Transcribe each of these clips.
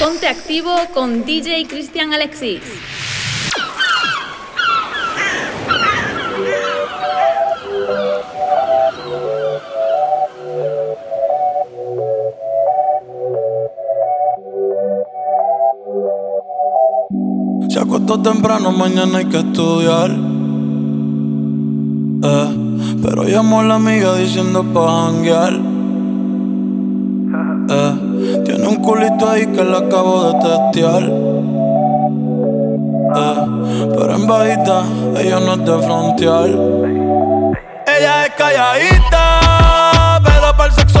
Ponte activo con DJ Cristian Alexis. Se acostó temprano, mañana hay que estudiar. Eh, pero llamó a la amiga diciendo pa' janguear. Culito ahí que le acabo de testear. Eh, pero en bajita, ella no es de frontear. Ella es calladita, pero para el sexo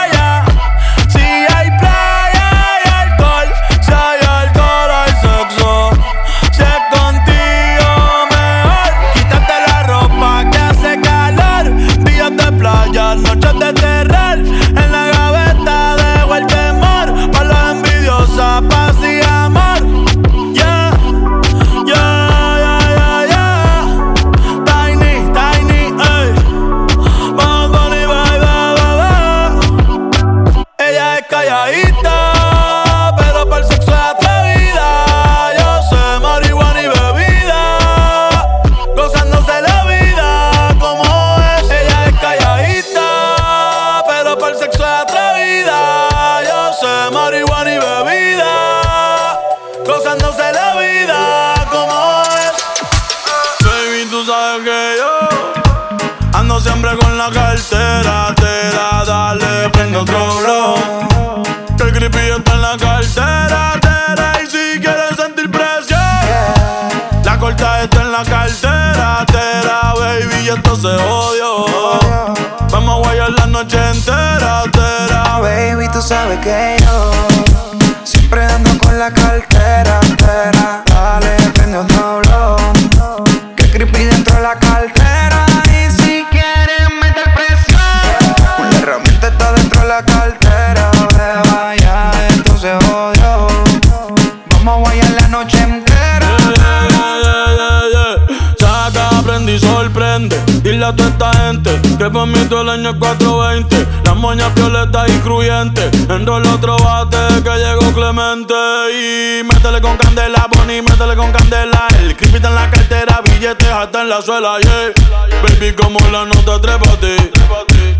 billetes hasta en la suela, yeah. Baby, como la nota, trépate.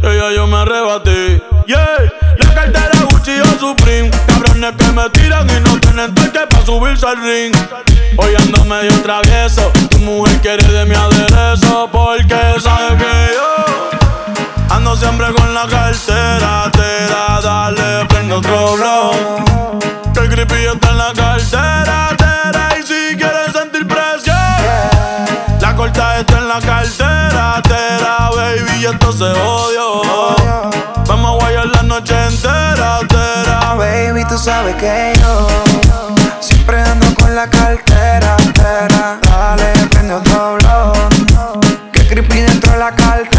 Ella yo me arrebaté, yeah. La cartera Gucci o Supreme. Cabrones que me tiran y no tienen toque para subirse al ring. Hoy ando medio travieso. Tu mujer quiere de mi aderezo porque sabe que yo ando siempre con la cartera. Te da, dale, prende otro blow. Que el creepy está en la cartera. suelta esto en la cartera, tera, baby, y esto se odio. Vamos a guayar la noche entera, tera. Baby, tú sabes que yo siempre ando con la cartera, tera. Dale, prende otro blog. Que creepy dentro de la cartera.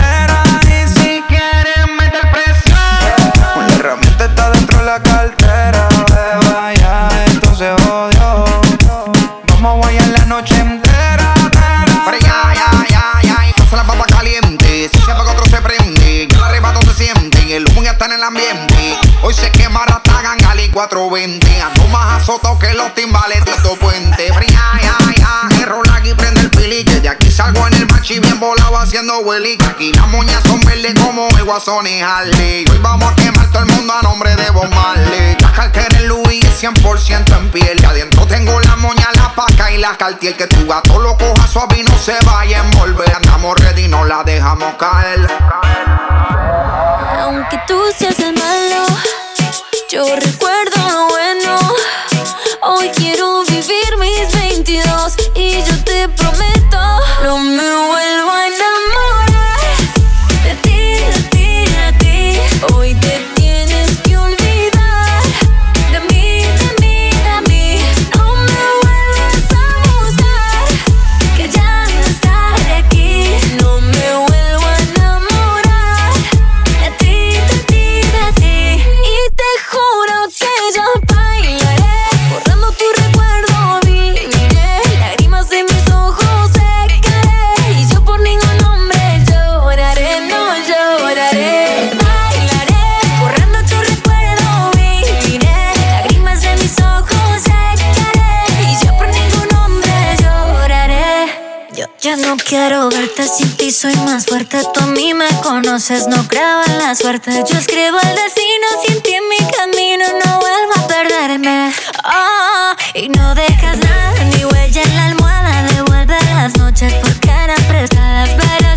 ambiente. Hoy se quema la Ratagan Ali 420. Ando más azotado que los timbales de tu puente. Ay, ay, ay, error aquí prende el pili. Que de aquí salgo en el machi bien volado haciendo willy. Aquí las moñas son verdes como el guasón y Harley. Hoy vamos a quemar todo el mundo a nombre de Bob Marley. La cartera en Luis es 100% en piel. Y adentro tengo la moña, la paca y la cartier. Que tu gato lo coja suave y no se vaya a envolver. Andamos ready, no la dejamos caer. Aunque tú seas el malo, yo recuerdo quiero verte, sin ti soy más fuerte. Tú a mí me conoces, no creo la suerte. Yo escribo el destino, sin ti en mi camino no vuelvo a perderme. Oh, y no dejas nada, ni huella en la almohada. Devuelve las noches porque eran prestadas, pero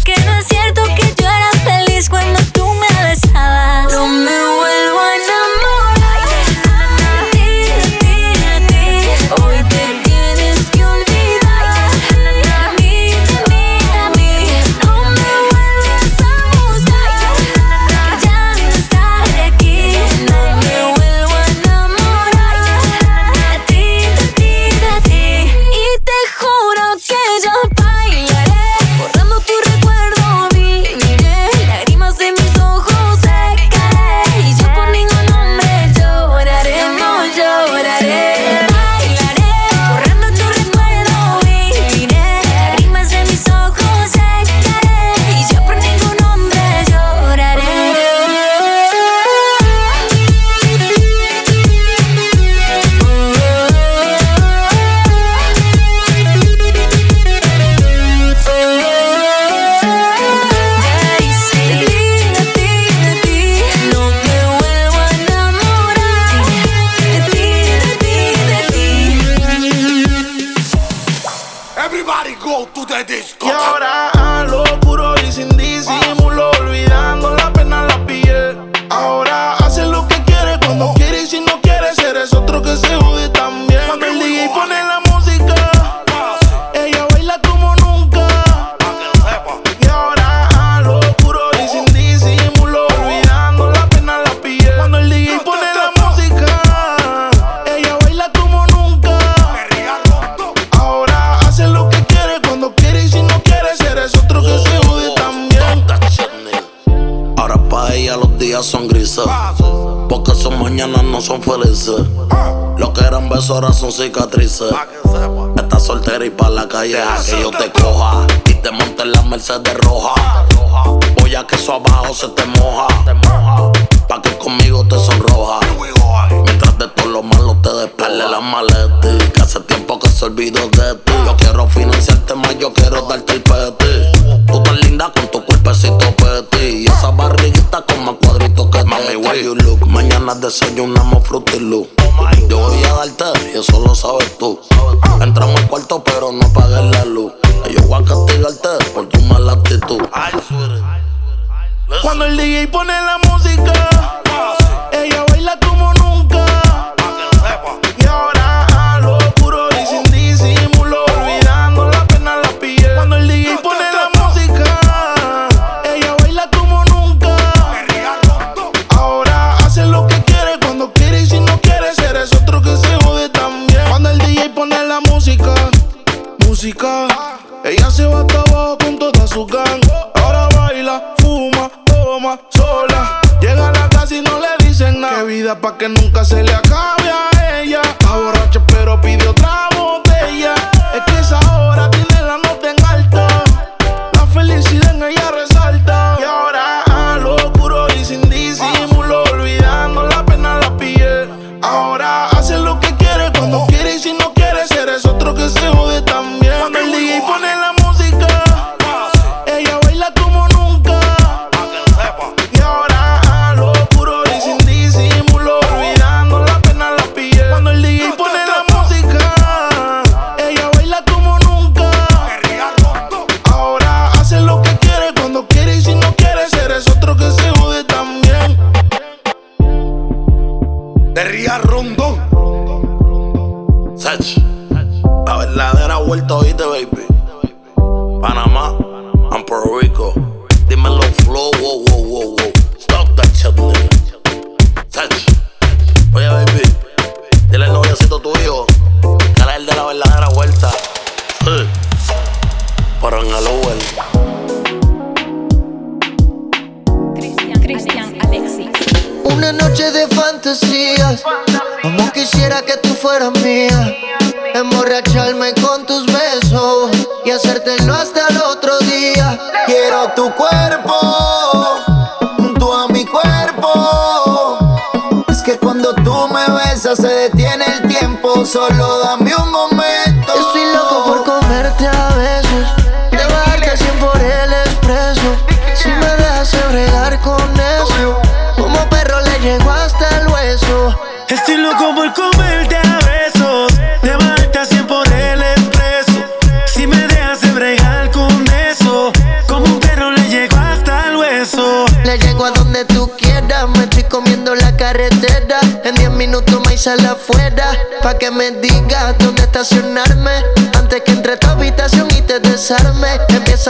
to the disco. Besos ahora son cicatrices. Estás soltera y pa' la calle que yo te coja. Y te monte en la Mercedes roja. Voy a que eso abajo se te moja. Pa' que conmigo te sonroja. Mientras de todo lo malo te despegue la maleta. Que hace tiempo que se olvidó de ti. Yo quiero financiarte más, yo quiero darte el peti. Tú tan linda con tu cuerpecito peti. Y esa barriguita con más cuadritos que Mami, where you look. Mañana desayunamos Fruity eso lo sabes tú.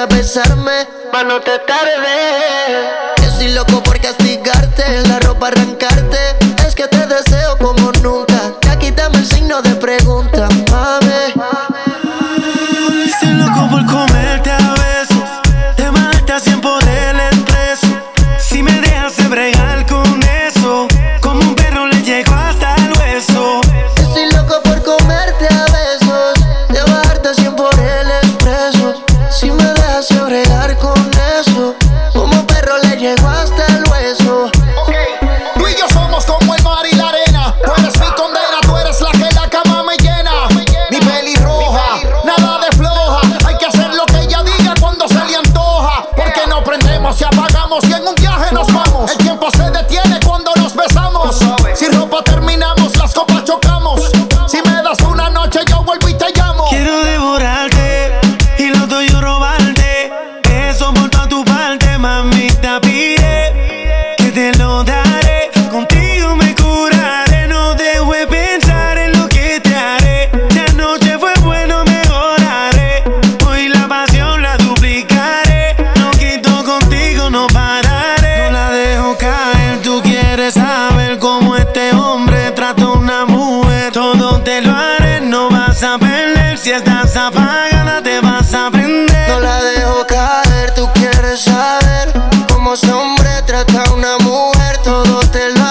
besarme.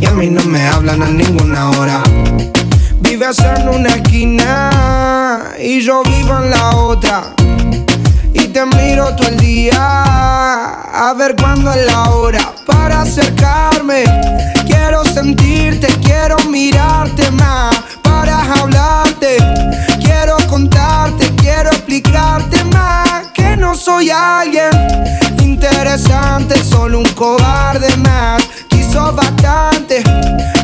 Y a mí no me hablan a ninguna hora. Vives en una esquina y yo vivo en la otra. Y te miro todo el día a ver cuándo es la hora para acercarme. Quiero sentirte, quiero mirarte más para hablarte. Quiero contarte, quiero explicarte más que no soy alguien interesante, solo un cobarde más. Bastante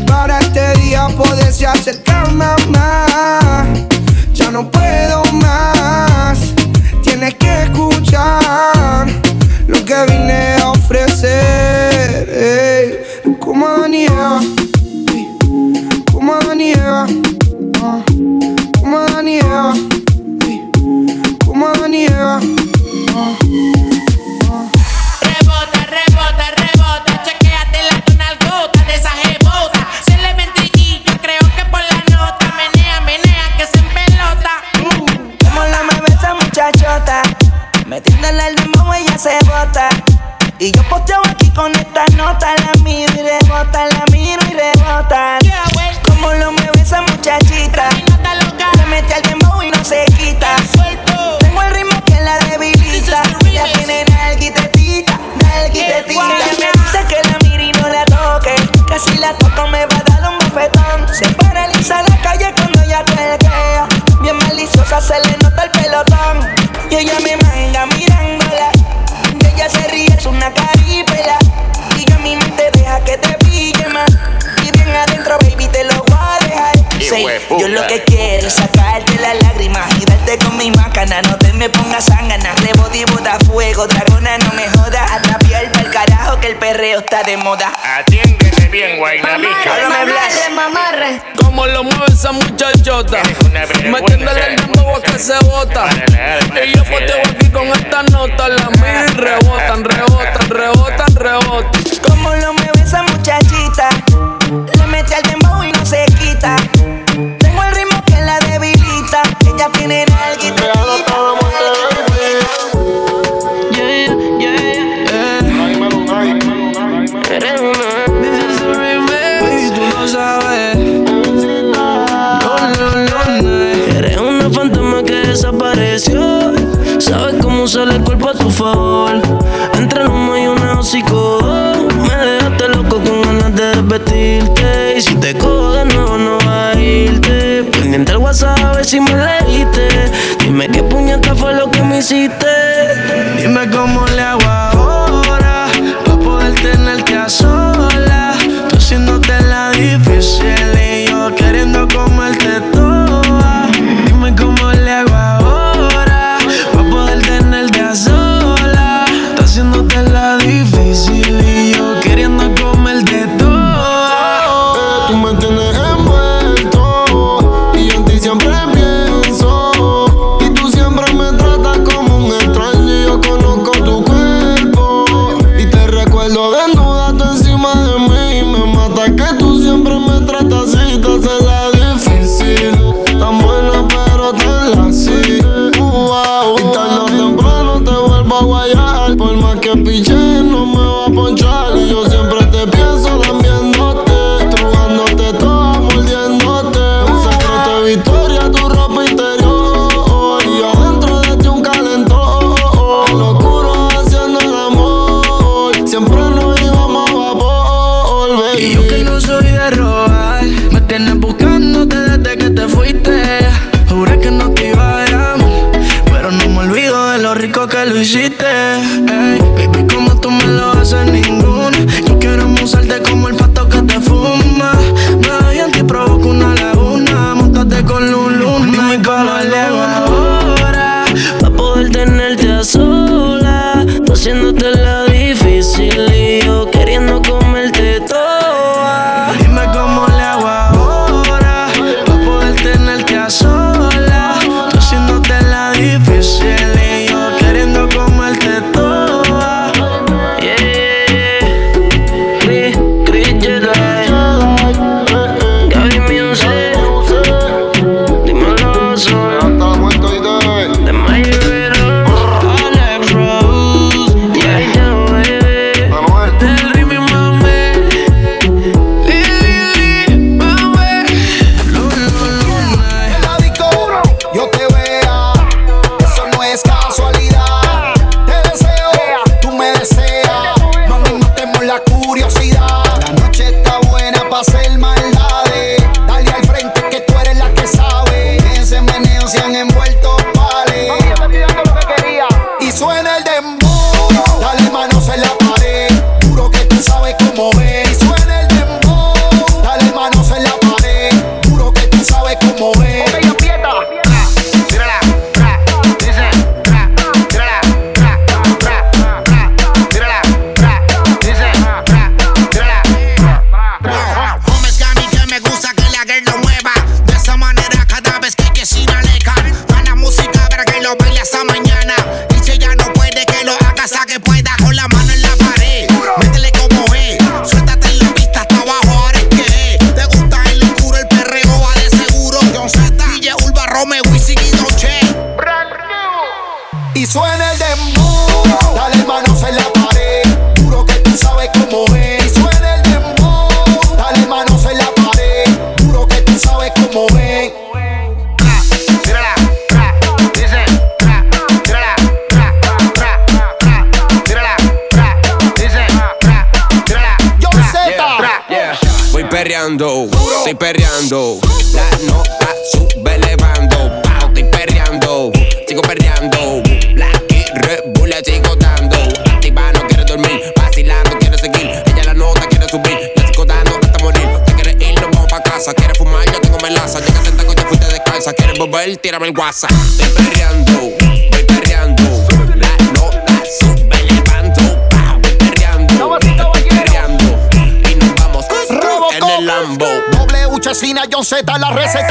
para este día poderse acercar más. Ya no puedo más, tienes que escuchar lo que vine a ofrecer. Ey, como Adán y Eva, como Adán Eva, como Adán Eva, como Adán. Metiéndole el dembow ella se bota. Y yo posteo aquí con esta nota La miro y rebota, la miro y rebota. Como lo mueve esa muchachita. Le mete al dembow y no se quita. Tengo el ritmo que la debilita. Ya tiene nalguitetita, nalguitetita Me dice que la mire y no la toque. Que si la toco me va a dar un bofetón. Se paraliza la calle cuando ella tuerquea perreo está de moda. Atiéndete bien, guaynabica. Háblame, Blas. mamarre. Como lo mueve esa muchachota. Metiéndole el dembow a que se bota. Y yo poteo aquí con esta nota. La miro y rebotan, rebotan, rebotan, rebotan. Como lo mueve esa muchachita. Le mete al dembow y no usar el cuerpo a tu favor. Entre el humo y una hocico. Me dejaste loco con ganas de desvestirte. Y si te cojo de no va a irte. Pendiente al WhatsApp a ver si me leíste. Dime qué puñeta fue lo que me hiciste. Dime cómo el WhatsApp. Perreando, voy perreando. La nota sube elevando. Pau, estoy perreando, estoy perreando. Y nos vamos en el Lambo. W Chesina, John Z, la receta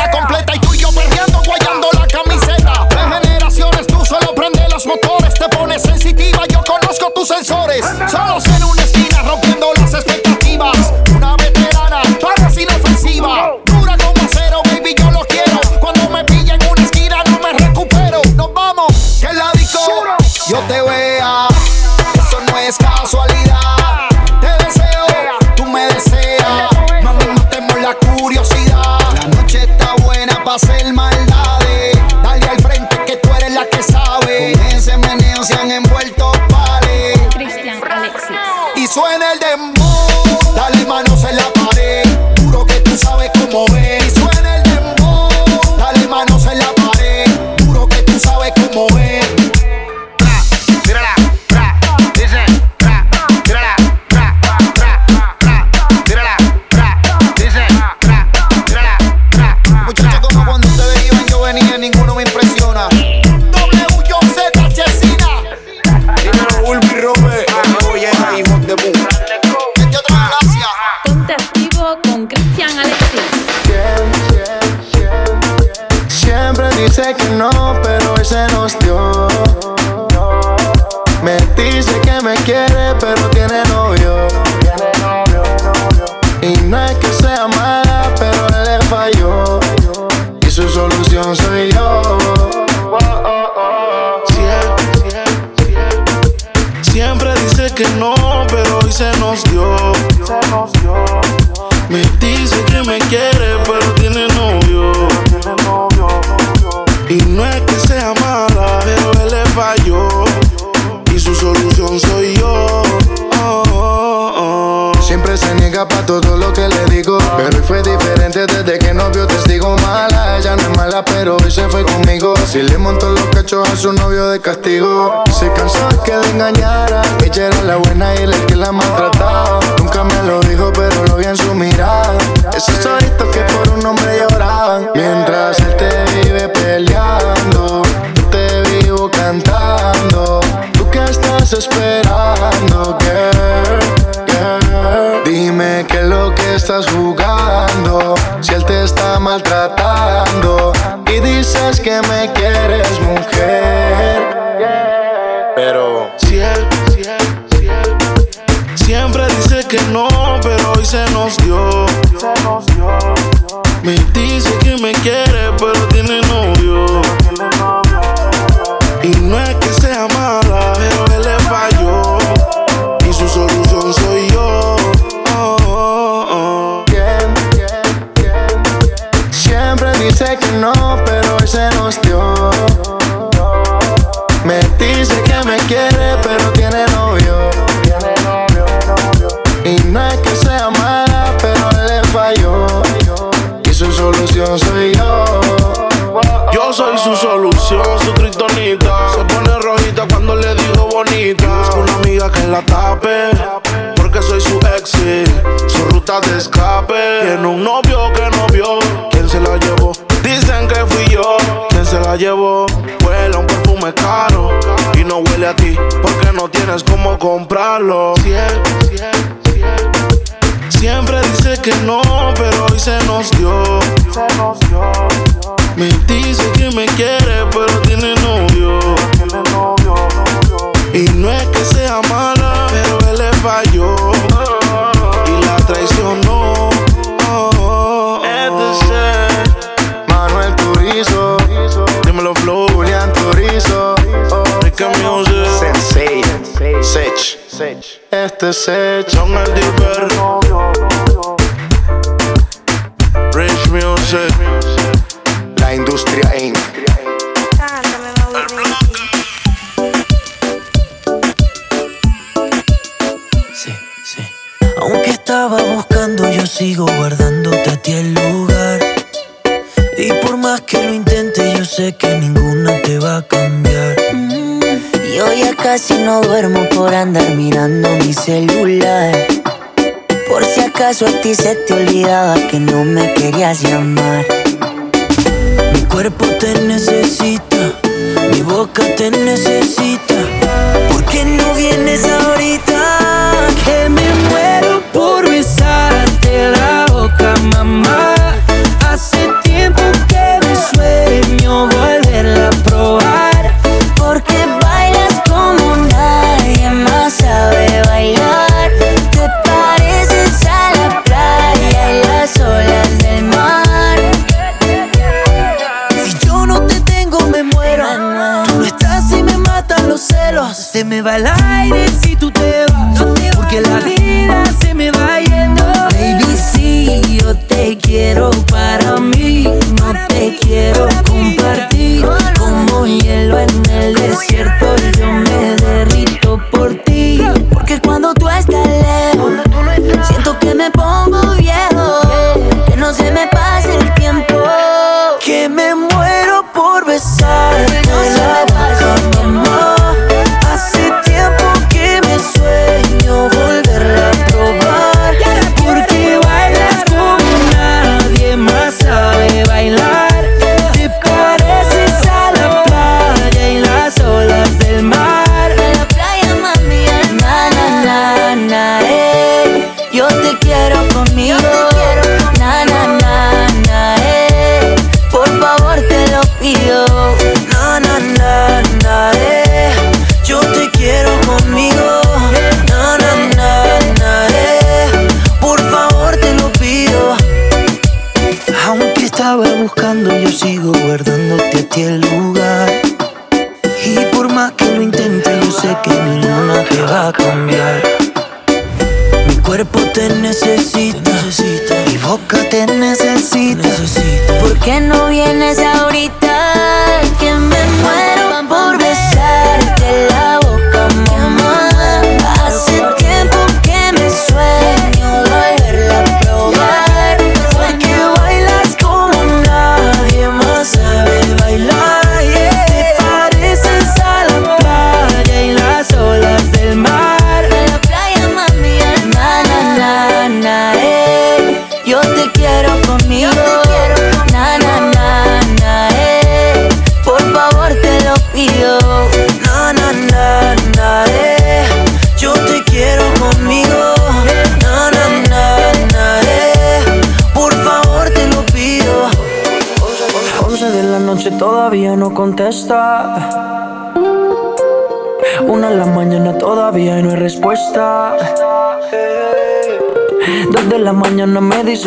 a su novio de castigo. Se cansó que le engañara. Ella era la buena y él el que la maltrataba. Nunca me lo dijo, pero lo vi en su mirada. Esos ojitos que por un hombre lloraban. Mientras él te vive peleando. Yo te vivo cantando. ¿Tú qué estás esperando, girl? girl? Dime qué es lo que estás jugando. Si él te está maltratando dices que me quieres, mujer. Me dice que me quiere, pero tiene novio. Y no es que sea mala, pero le falló. Y su solución soy yo. Yo soy su solución, su kriptonita. Se pone rojita cuando le digo bonita. Busco una amiga que la tape. Porque soy su ex, su ruta de escape. Tiene un novio que no vio. ¿Quién se la llevó? Dicen que fui yo. ¿Quién se la llevó? Huele a un perfume caro. Y no huele a ti. Porque no tienes cómo comprarlo. Siempre dice que no, pero hoy se nos dio. Me dice que me quiere, pero tiene novio. Y no es que sea mala, pero él le falló. Y la traicionó. Sech. Este es Sech. Son el Dipper. Rich Music. La industria Inc. Sí, sí. Aunque estaba buscando yo sigo guardándote a ti el lugar. Y por más que lo intente, yo sé que ninguna te va a cambiar. Yo ya casi no duermo por andar mirando mi celular. Por si acaso a ti se te olvidaba que no me querías llamar. Mi cuerpo te necesita, mi boca te necesita. ¿Por qué no vienes ahorita? Que me muero por besarte la boca, mamá. Hace tiempo que me sueño volverla a probar. Porque Se me va el aire si tú te vas. Porque la vida se me va yendo. Baby, si yo te quiero para mí, no te quiero compartir. Como hielo en el desierto, yo me derrito por ti. Porque cuando tú estás lejos, siento que me pongo viejo. Que no se me pase el tiempo. Que me muero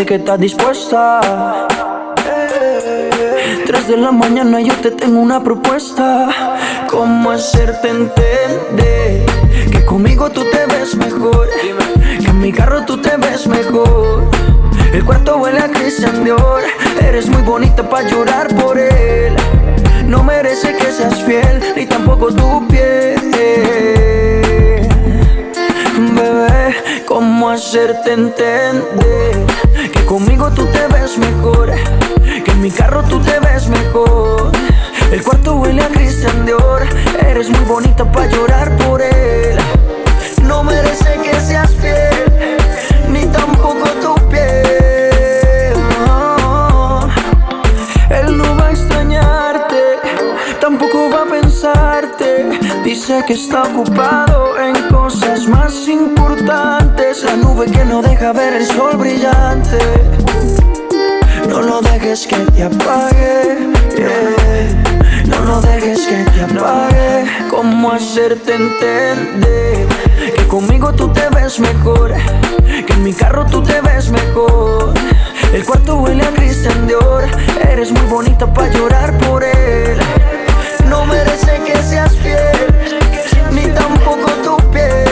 que está dispuesta. Tres de la mañana yo te tengo una propuesta. ¿Cómo hacerte entender que conmigo tú te ves mejor? Que en mi carro tú te ves mejor. El cuarto huele a Christian Dior. Eres muy bonita para llorar por él. No merece que seas fiel, ni tampoco tu piel. Bebé, ¿cómo hacerte entender conmigo tú te ves mejor? Que en mi carro tú te ves mejor. El cuarto huele a Christian Dior. Eres muy bonita para llorar por él. No merece que seas fiel, ni tampoco tu piel. Oh. Él no va a extrañarte, tampoco va a pensarte. Dice que está ocupado en cosas más importantes. La nube que no deja ver el sol brillante. No lo dejes que te apague. yeah. No lo dejes que te apague. ¿Cómo hacerte entender que conmigo tú te ves mejor? Que en mi carro tú te ves mejor. El cuarto huele a Christian Dior. Eres muy bonita para llorar por él. No merece que seas fiel, ni tampoco tu piel.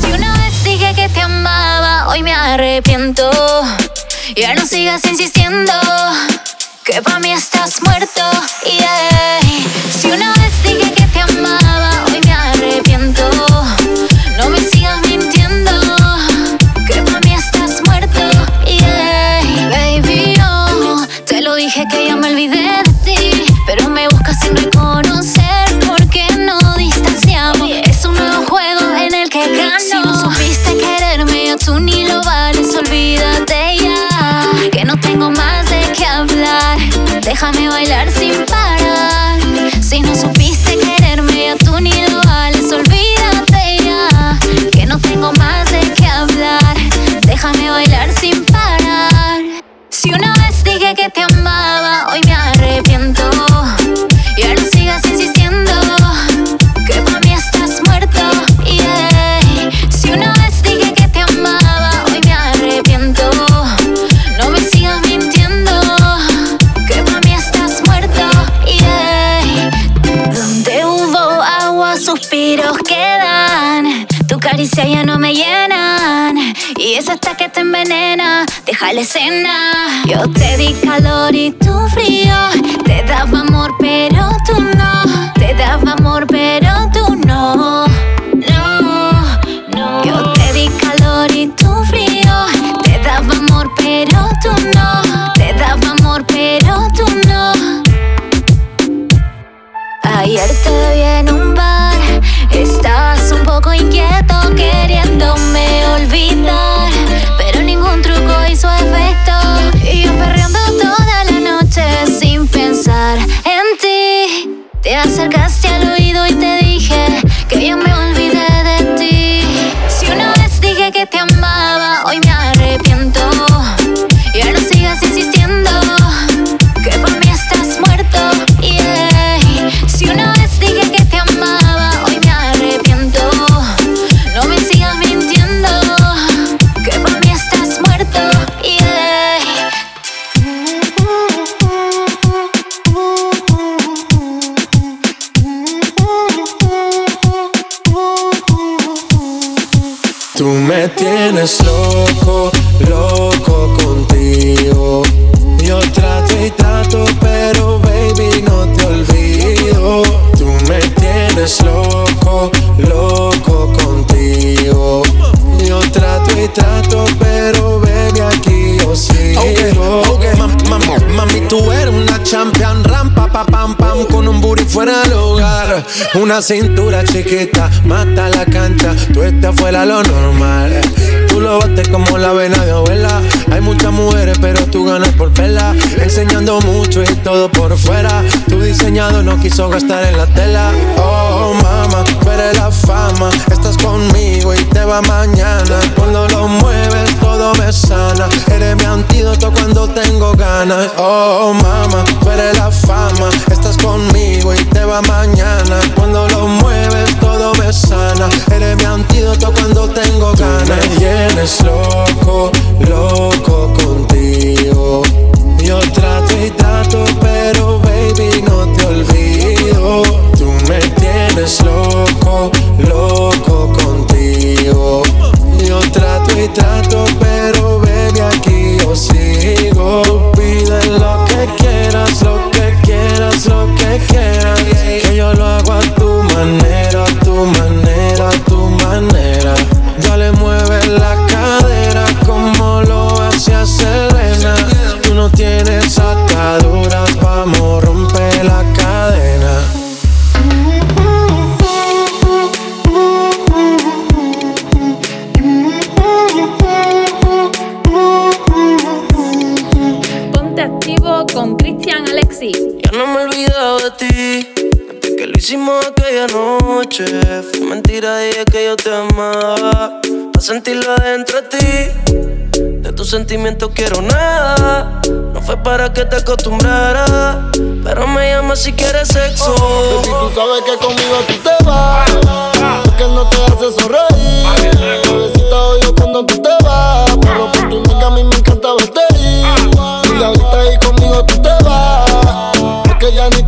Si una vez dije que te amaba, hoy me arrepiento. Ya no sigas insistiendo, que pa' mí estás muerto. Si una Déjame bailar sin Escena. Yo te di calor y Cintura chiquita, mata la cancha, tú estás fuera lo normal. Tú lo bates como la vena de abuela. Hay muchas mujeres, pero tú ganas por vela. Enseñando mucho y todo por fuera. Tu diseñado no quiso gastar en la tela. Oh, mama, eres la fama. Estás conmigo y te va mañana. Cuando lo mueves, todo me sana. Eres mi antídoto cuando tengo ganas. Oh, mama, eres la fama. Estás conmigo y te va mañana. Cuando lo mueves, todo me sana. Eres mi antídoto cuando tengo ganas. Me tienes loco, loco contigo. Yo trato y trato, pero Tú me tienes loco, loco contigo. Yo trato y trato, pero baby aquí yo sigo. Pide lo que quieras, lo que quieras, lo que quieras. Que yo lo hago a tu manera, a tu manera, a tu manera. Ya le mueves la cadera como lo hacía Selena. Tú no tienes ataduras, vamos, rompe la cadena. Noche. Fue mentira, dije que yo te amaba. Para sentirlo dentro de ti. De tus sentimientos quiero nada. No fue para que te acostumbrara. Pero me llama si quieres sexo. Baby, tú sabes que conmigo tú te vas. Porque no te hace sonreír. Bebecita odio cuando tú te vas. Pero por tu nega a mí me encanta verte ir. Y ahorita ahí conmigo tú te vas. Porque ya ni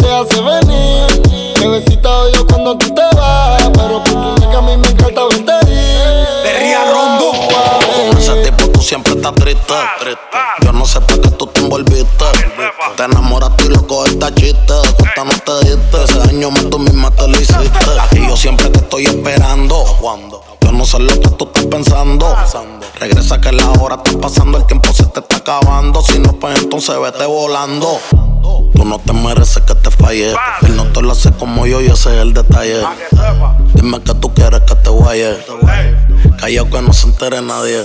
triste. Yo no sé para qué tú te envolviste. Te enamoraste y loco esta chiste. De cuenta no te diste. Ese daño más tú misma te lo hiciste. Y yo siempre te estoy esperando. Yo no sé lo que tú estás pensando. Regresa que la hora está pasando. El tiempo se te está acabando. Si no, pues entonces vete volando. Tú no te mereces que te falle. Él no te lo hace como yo y ese es el detalle. Dime que tú quieres que te guaye. Callao que no se entere nadie.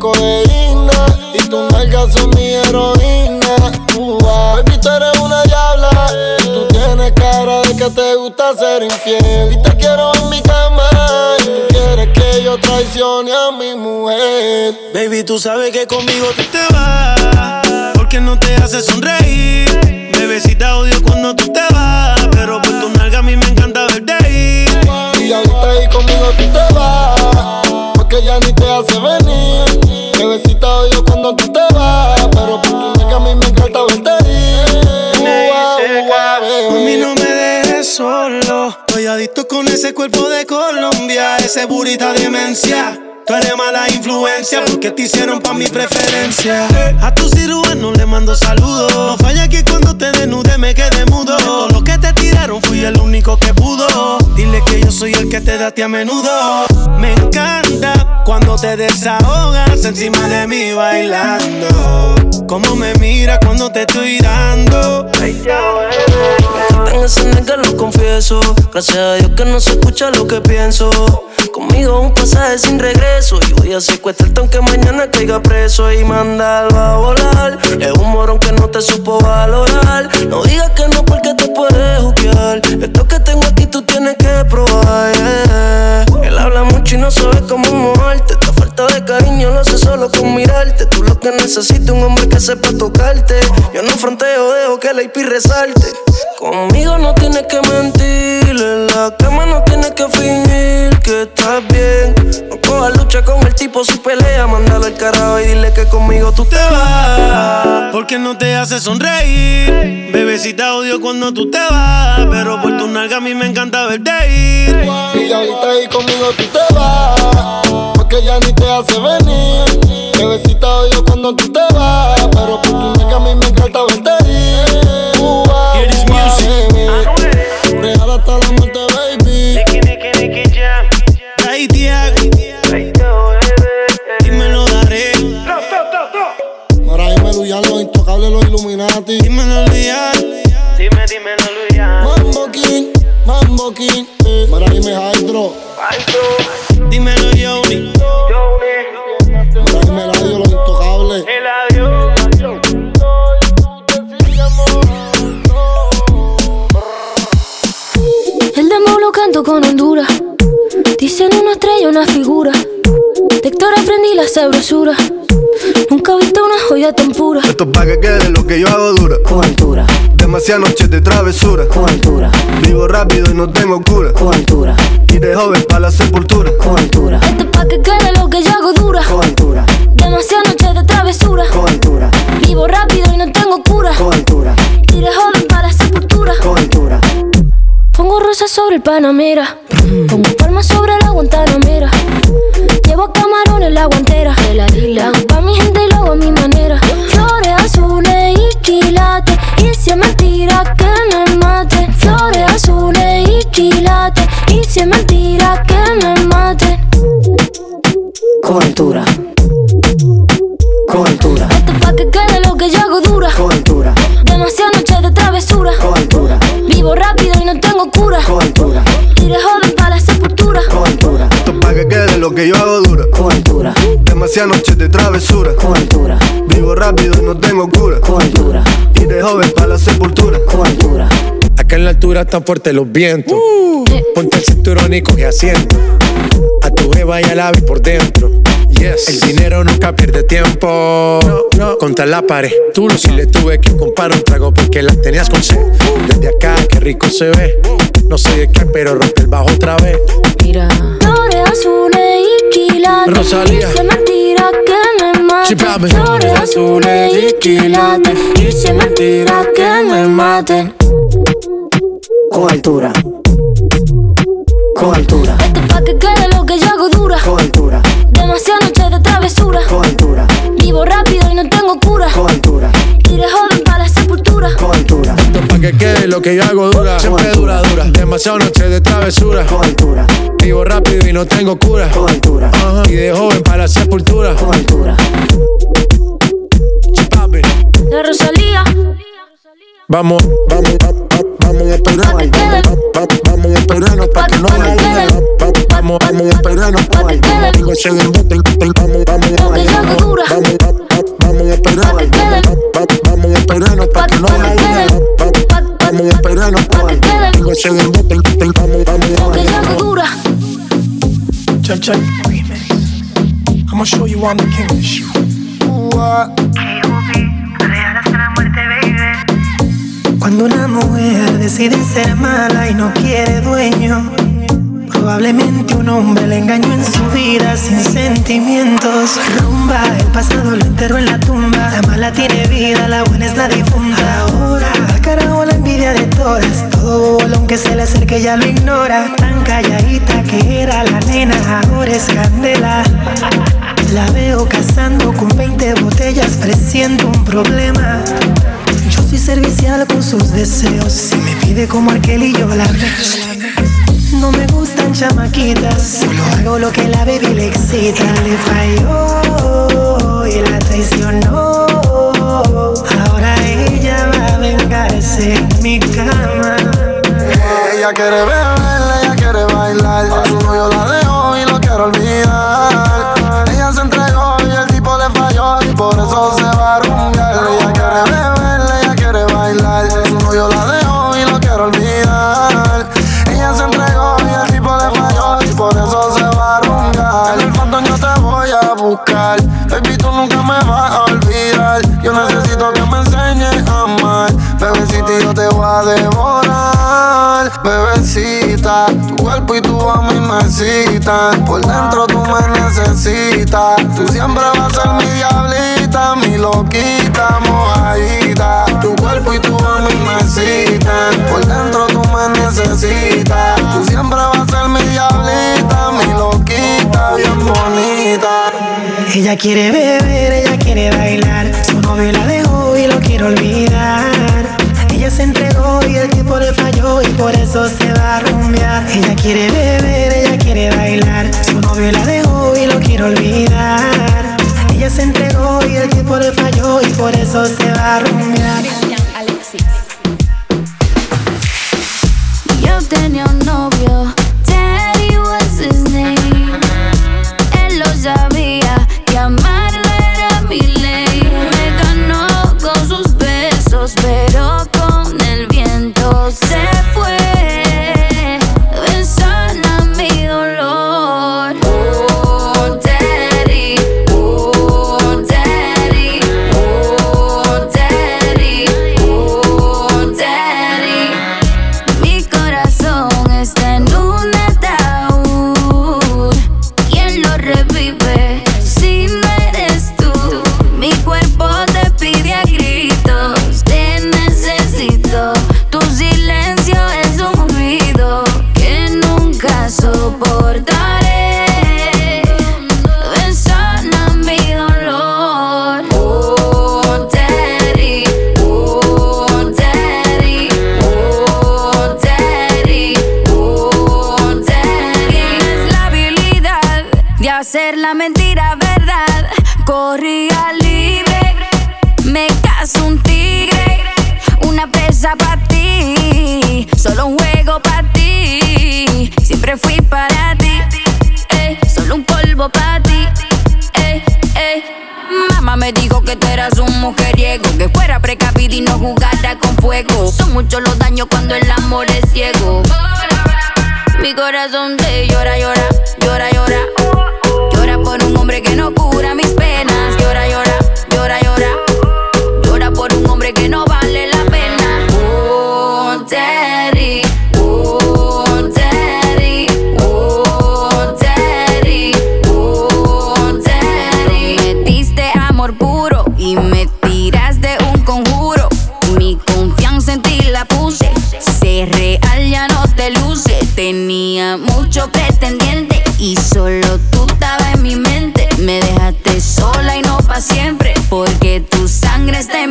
Codeína. Y tus nalgas son mi heroína. Ua, baby, tú eres una diabla. Y tú tienes cara de que te gusta ser infiel. Y te quiero en mi cama. Y tú quieres que yo traicione a mi mujer. Baby, tú sabes que conmigo tú te vas. Porque no te hace sonreír. Bebecita odio cuando tú te vas. Pero por tu nalga a mí me encanta verte ir. Y ahorita ahí conmigo tú te vas. Porque ya ni te hace venir. Cuando tú te vas. Pero por tu nega a mí me encanta verte ir. Mami, no me dejes solo. Estoy adicto con ese cuerpo de Colombia, ese burita demencia. Tú eres mala influencia porque te hicieron pa' mi preferencia. A tu cirujano le mando saludos. No falla que cuando te desnude me quede mudo. De todo lo que te tiraron fui el único que pudo. Dile que yo soy el que te da a ti a menudo. Me encanta cuando te desahogas encima de mí bailando. Como me mira cuando te estoy dando. En ese nega lo confieso. Gracias a Dios que no se escucha lo que pienso. Conmigo un pasaje sin regreso. Y voy a secuestrarte aunque mañana caiga preso y mandarlo a volar. Es un morón que no te supo valorar. No digas que no porque te puedes juzgar. Esto que tengo aquí tú tienes que probar. Él habla mucho y no sabe cómo mojarte. Falta de cariño lo hace solo con mirarte. Tú lo que necesitas un hombre que sepa tocarte. Yo no fronteo, dejo que la IP resalte. Conmigo no tienes que mentir. En la cama no tienes que fingir que estás bien. No cojas lucha con el tipo si pelea. Mándalo al carajo y dile que conmigo tú te vas. Porque no te hace sonreír. Bebecita odio cuando tú te vas. Pero por tu nalga a mí me encanta verte ir. Y ahorita ahí conmigo tú te vas. Porque ya ni te hace venir. Bebecita odio cuando tú te vas. Pero por tu nega a mí me encanta verte ir. Ua, music. baby. Real hasta la muerte, baby. Ay, Tiago. Dímelo, daré. Mara y Meluyan, los intocables, los Illuminati. Dímelo, Lian. Dime, dímelo, Luis. Mambo King, Mambo King. Mara. Dímelo, Yoni. Mara y Meladio, los intocables. El dembow lo canto con Honduras. Dicen una estrella, una figura. De Héctor aprendí la sabrosura. Nunca he visto una joya tan pura. Esto es pa' que quede lo que yo hago dura. Con altura, Demasiadas noches de travesura. con altura, Vivo rápido y no tengo cura. con altura, Y de joven para la sepultura. con altura. Esto es pa' que quede lo que yo hago dura. Con altura, Demasiadas noches de travesura. con altura, Vivo rápido y no tengo cura. con altura, Y de joven para la sepultura. con altura. Pongo rosas sobre el Panamera. Pongo palmas sobre la Guantanamera. Llevo camarones en la guantera. Lo hago pa' mi gente y lo hago a mi manera. Flores azules y quilates. si es mentira que me mate, flores azules y quilates. Y si es mentira que me mate. Con altura. Con altura. Esto pa' que quede lo que yo hago dura. Con altura. Demasiadas noches de travesura. Con altura. Vivo rápido y no tengo cura. Con altura. Iré joven para la sepultura. Con altura. Esto pa' que quede lo que yo hago dura. Con altura. Demasiadas noches de travesura. Con altura. Vivo rápido y no tengo cura. Con altura. Iré joven para la sepultura. Con altura. Acá en la altura están fuertes los vientos. Ponte el cinturón y coge asiento. A tu jeva y al ave por dentro. Yes. El dinero nunca pierde tiempo. No, no. Contra la pared. Tú no si le tuve que comprar un trago porque las tenías con sed. Desde acá, qué rico se ve. No sé de qué, pero rompe el bajo otra vez. Mira. Flores azules y quilates. Rosalía. Y si es mentira que me mate. Flores azules y quilates. Y si es mentira que me maten. Con altura. Con altura. Esto pa' que quede lo que yo hago dura. Con altura. Demasiadas noches de travesura. Con altura. Vivo rápido y no tengo cura. Con altura. Iré joven para la sepultura. Con altura. Esto pa' que quede lo que yo hago dura. Siempre dura, dura. Demasiado noche de travesura. Con altura. Vivo rápido y no tengo cura. Con altura. Y de joven para la sepultura. Con altura. La Rosalía. Vamos, vamos, vamos, vamos a esperarnos. Vamos, vamos a esperarnos para que no haya duda. Vamos, vamos a esperarnos. Digo, se bote, vamos, vamos, vamos, vamos, vamos, vamos a esperarnos. Vamos a esperarnos para que no haya duda. Vamos a esperarnos. Digo, se bote, vamos, vamos, vamos. dura. Check, check. I'ma show you I'm the king of Cuando una mujer decide ser mala y no quiere dueño, probablemente un hombre le engañó en su vida sin sentimientos. Rumba, el pasado lo enterró en la tumba. La mala tiene vida, la buena es la difunta. Ahora, carajo la envidia de todas. Todo bolón que se le acerque ya lo ignora. Tan calladita que era la nena, ahora es candela. La veo cazando con 20 botellas, presiento un problema. Soy servicial con sus deseos. Si me pide como aquel y yo la No me gustan chamaquitas, solo hago lo que la baby le excita. Le falló y la traicionó. Ahora ella va a vengarse en mi cama. Ella quiere beber, ella quiere bailar. A su novio la dejó a devorar. Bebecita, tu cuerpo y tu voz me necesitan. Por dentro tú me necesitas. Tú siempre vas a ser mi diablita, mi loquita, mojadita. Tu cuerpo y tu voz me necesitan. Por dentro tú me necesitas. Tú siempre vas a ser mi diablita, mi loquita, bien bonita. Ella quiere beber, ella quiere bailar. Su novio la dejó y lo quiere olvidar. Ella se entregó y el tipo le falló y por eso se va a rumbear. Ella quiere beber, ella quiere bailar. Su novio la dejó y lo quiere olvidar. Ella se entregó y el tipo le falló y por eso se va a rumbear. Yo tenía un novio,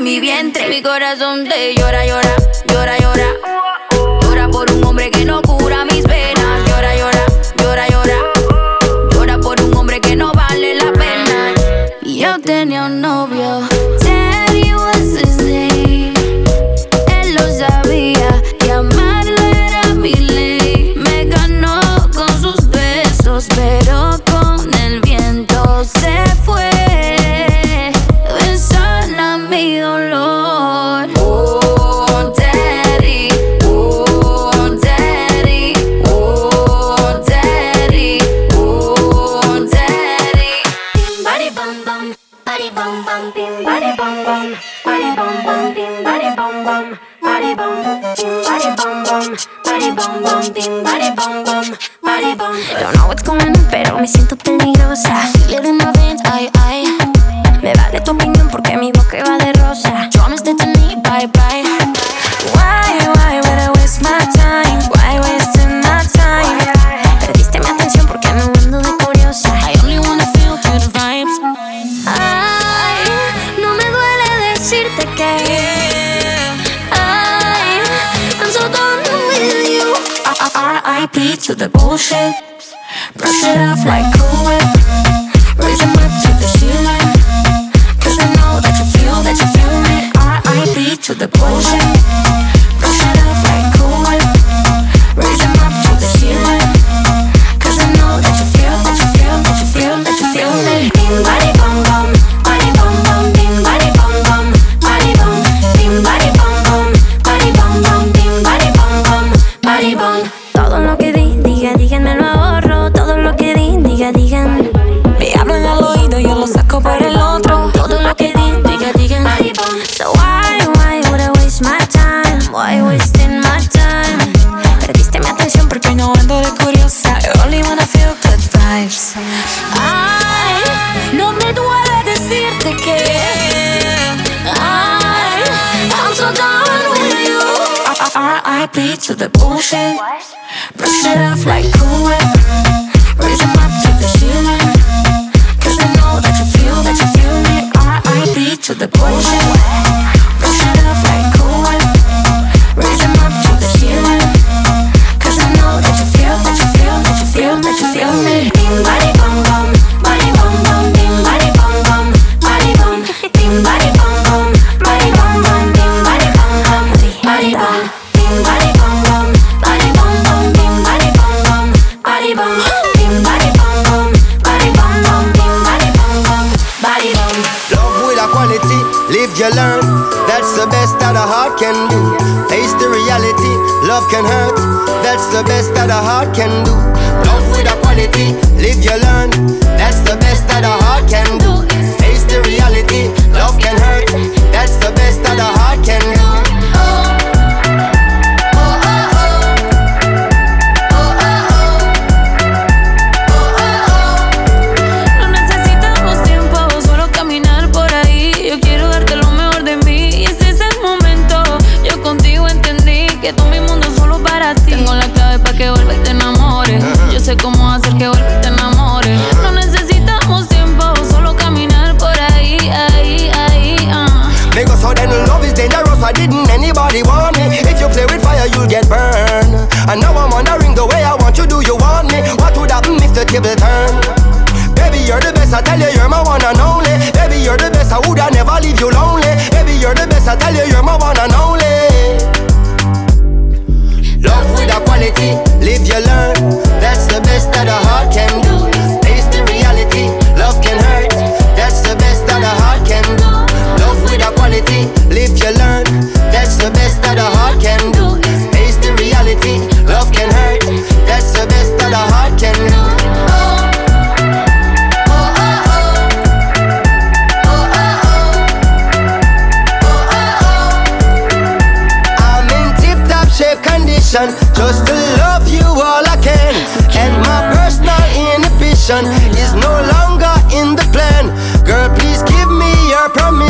mi vientre. Mi corazón te llora, llora, llora, llora. Llora por un hombre que no cura mis venas. heart can do. Face the reality, love can hurt. That's the best that a heart can do. Love with a quality, live you learn. That's the best that a heart can do. Face the reality,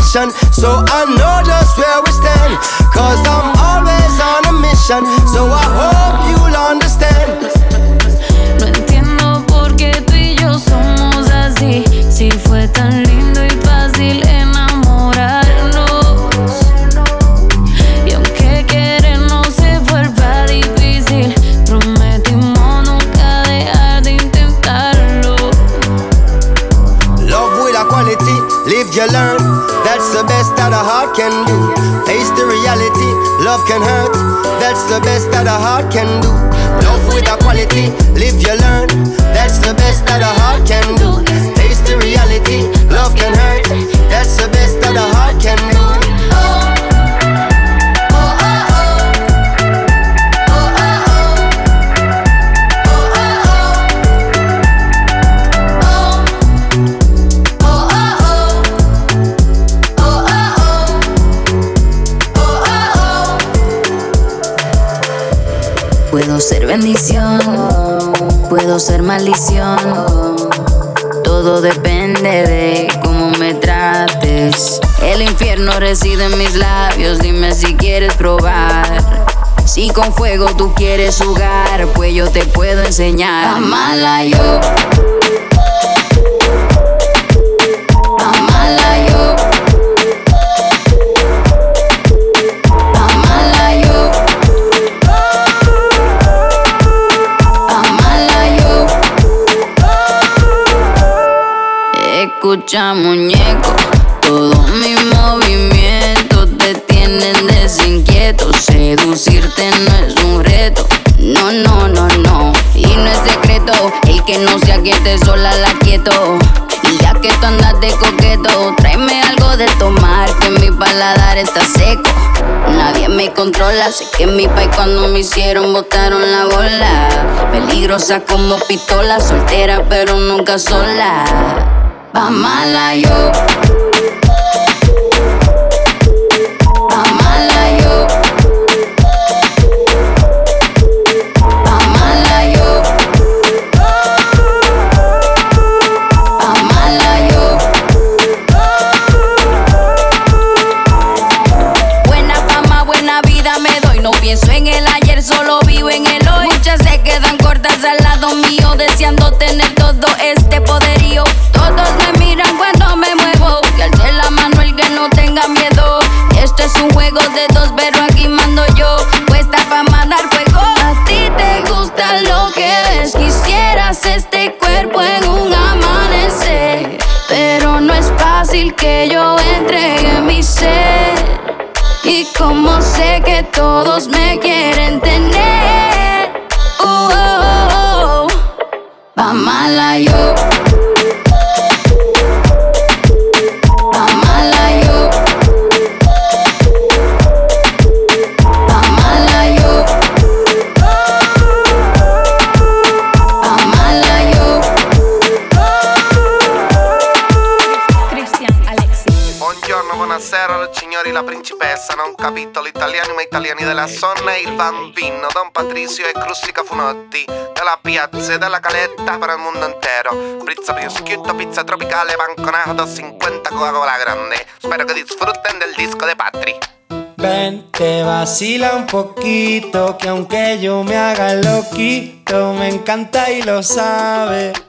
so I know just where we stand. Cause I'm always on a mission, so I that a heart can do. Face the reality, love can hurt. That's the best that a heart can do. Love with a quality, live you learn. That's the best that a heart can do. Face the reality, love can hurt. Bendición, puedo ser maldición. Todo depende de cómo me trates. El infierno reside en mis labios, dime si quieres probar. Si con fuego tú quieres jugar, pues yo te puedo enseñar. Amala yo. Escucha muñeco, todos mis movimientos te tienen desinquieto. Seducirte no es un reto, no, no, no, no. Y no es secreto, el que no se aquiete sola la quieto. Y ya que tú andas de coqueto, tráeme algo de tomar, que mi paladar está seco. Nadie me controla, sé que mi país cuando me hicieron botaron la bola. Peligrosa como pistola, soltera pero nunca sola. Va mala yo. Todos italiani della zona il bambino Don Patricio e Crustica Funotti della piazza e della caletta per il mondo intero. Pizza prosciutto, pizza tropicale, banconato 50 Coca-Cola grande. Spero che disfruten del disco de Patri. Ven, te vacila un poquito, que aunque yo me haga loquito, me encanta y lo sabe.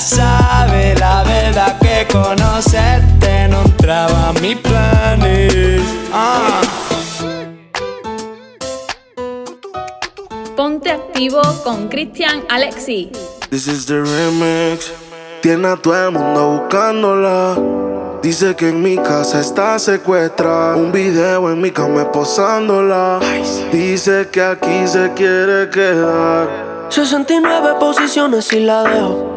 Ya sabes la verdad que conocerte no entraba en mis planes. Ah. Ponte activo con Cristian Alexi. This is the remix. Tiene a todo el mundo buscándola. Dice que en mi casa está secuestrada. Un video en mi cama posándola. Dice que aquí se quiere quedar. 69 posiciones y la dejo.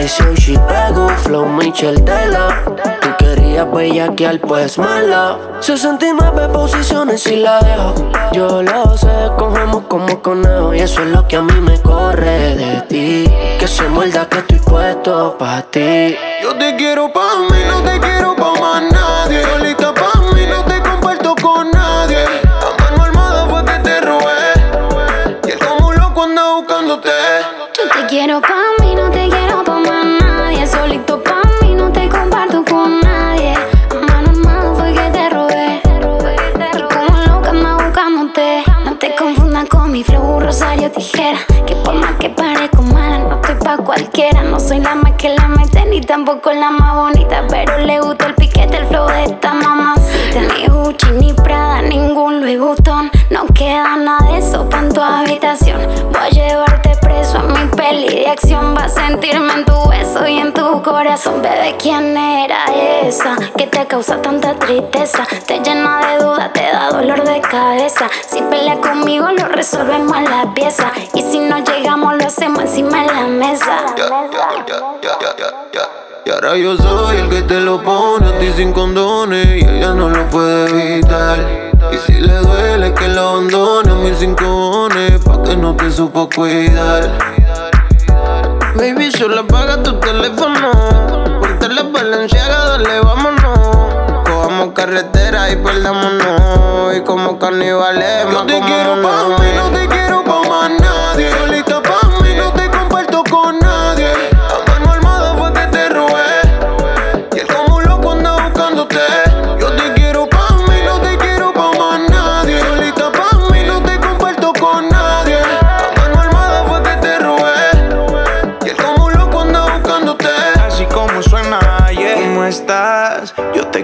I see she pego, flow Michel Tela. Tú querías bellaquear, pues mala. 69 posiciones y la dejo. Yo lo sé, cogemos como conejo. Y eso es lo que a mí me corre de ti. Que se muerda que estoy puesto pa' ti. Yo te quiero pa' mí, no te quiero pa' más nadie. No soy la más que la mete, ni tampoco la más bonita. Pero le gusta el piquete, el flow de esta mamacita. Ni Gucci, ni Prada, ningún Louis Vuitton. No queda nada de eso pa' en tu habitación. Voy a llevarte preso a mi peli de acción va a sentirme en tu beso y en tu corazón. Bebé, ¿quién era esa que te causa tanta tristeza? Te llena dolor de cabeza. Si pelea conmigo, lo resolvemos en la pieza. Y si no llegamos, lo hacemos encima de la mesa. Y ahora yo soy el que te lo pone a ti sin condones y ella no lo puede evitar. Y si le duele que lo abandone a sin cojones, pa' que no te supo cuidar. Baby, solo apaga tu teléfono. Ponte la valenciaga, dale, vámonos. Cojamos carretera y perdámonos. Y como carnivales, Yo te quiero pa' mí, no te quiero pa' más nadie.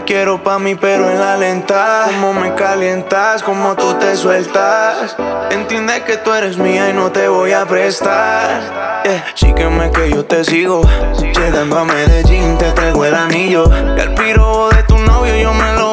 Quiero pa' mí, pero en la lenta. Cómo me calientas, cómo tú te sueltas. Entiende que tú eres mía y no te voy a prestar. Yeah. Sígueme que yo te sigo. Llegando a Medellín, te traigo el anillo. Y al piro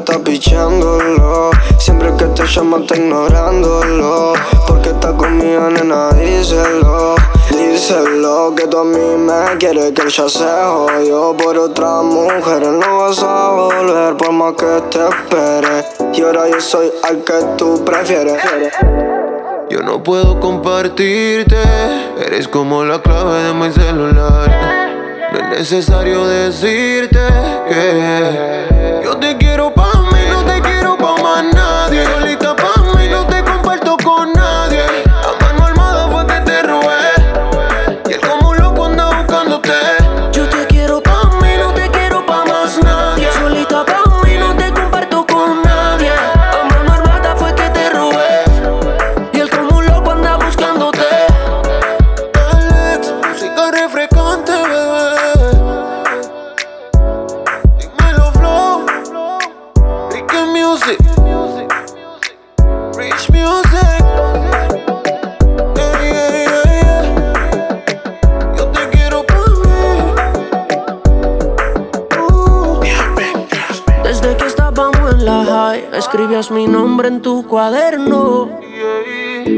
da cuenta que está pichándolo. Siempre que te llama está ignorándolo. Porque está conmigo, nena, díselo. Díselo que tú a mí me quieres que ya se jodió por otra mujer. No vas a volver por más que te espere. Y ahora yo soy al que tú prefieres. Yo no puedo compartirte, eres como la clave de mi celular. No es necesario decirte que yo te quiero pa' mí, no te quiero pa' más nadie. Cuaderno.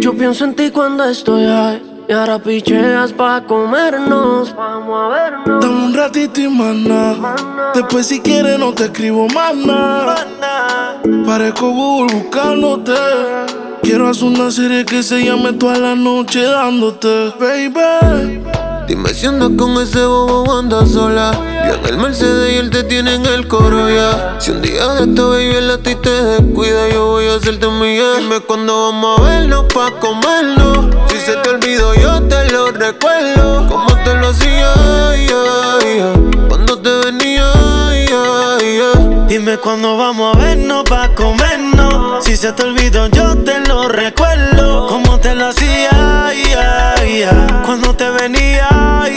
Yo pienso en ti cuando estoy high. Y ahora picheas pa' comernos. Vamos a vernos. Dame un ratito y nada. Después si quieres no te escribo más nada. Parezco Google buscándote. Quiero hacer una serie que se llame toda la noche dándote, baby. Dime si andas con ese bobo o andas sola. En el Mercedes y él te tiene en el coro ya. Si un día de esta baby él a te descuida, yo voy a hacerte mía. Dime cuándo vamos a vernos pa' comernos. Si se te olvidó, yo te lo recuerdo. Como te lo hacía, ya, ya. cuando te venía. Dime cuándo vamos a vernos pa' comernos. Si se te olvidó, yo te lo recuerdo. Como te lo hacía, Cuando te venía,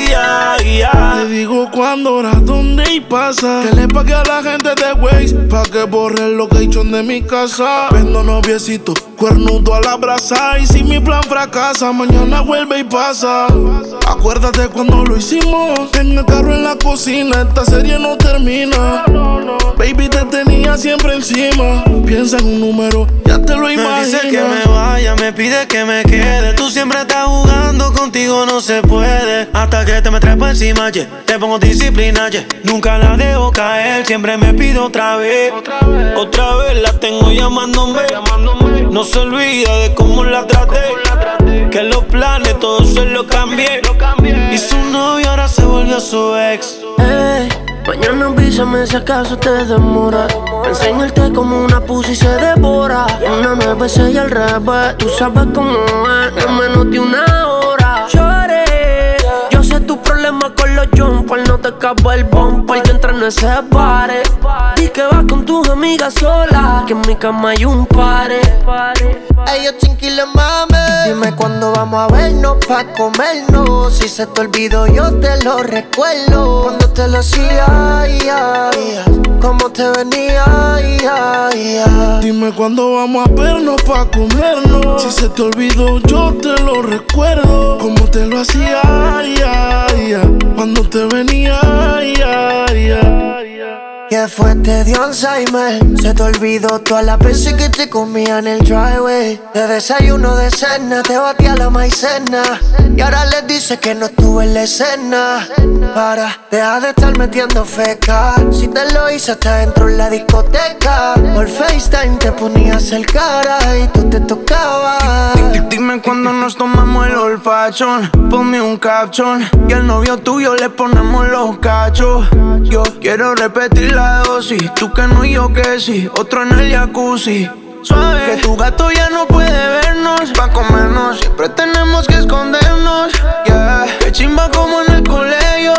ya, ya. Te digo cuándo, hora, dónde y pasa. Que le pague a la gente de Waze pa' que borre el location de mi casa. Vendo noviecito, cuernudo a la brasa. Y si mi plan fracasa, mañana vuelve y pasa. Acuérdate cuando lo hicimos. En el carro en la cocina, esta serie no termina. Baby, te tenía siempre encima. Piensa en un número, ya te lo Me imaginas. dice que me vaya, me pide que me quede. Tú siempre estás jugando, contigo no se puede. Hasta que te me trepo encima, yeah. Te pongo disciplina. Nunca la dejo caer, siempre me pido otra vez. Otra vez la tengo llamándome. No se olvida de cómo la traté. Que los planes todos se los cambié. Y su novio ahora se volvió su ex. Ey, mañana avísame si acaso te demora. Enseñarte como una pussy se devora. Una nueve, seis al revés. Tú sabes cómo es, en menos de una hora. Lloré. Yo sé tu problema con los jumpers. No te acaba el bumper. En ese pare. Di que vas con tus amigas sola. Que en mi cama hay un pare. Ellos chinquiles mame. Dime cuándo vamos a vernos pa' comernos. Si se te olvidó, yo te lo recuerdo. Cuando te lo hacía, ay, ay. Cómo te venía, ay. Dime cuándo vamos a vernos pa' comernos. Si se te olvidó, yo te lo recuerdo. Como te lo hacía. Cuando te venía, ay, ay, ay. ¿Qué fue? Te dio Alzheimer. Se te olvidó todas las veces que te comía en el driveway. De desayuno, de cena, te batía la maicena. Y ahora les dice que no estuve en la escena. Para, deja de estar metiendo feca. Si te lo hice hasta dentro en la discoteca. Por FaceTime te ponías el cara y tú te tocabas. Dime cuando nos tomamos el olfachón. Ponme un caption. Y al novio tuyo le ponemos los cachos. Yo quiero repetir la dosis. Tú que no y yo que sí. Otro en el jacuzzi. Suave. Que tu gato ya no puede vernos. Pa' comernos. Siempre tenemos que escondernos. Yeah. Que chimba como en el colegio.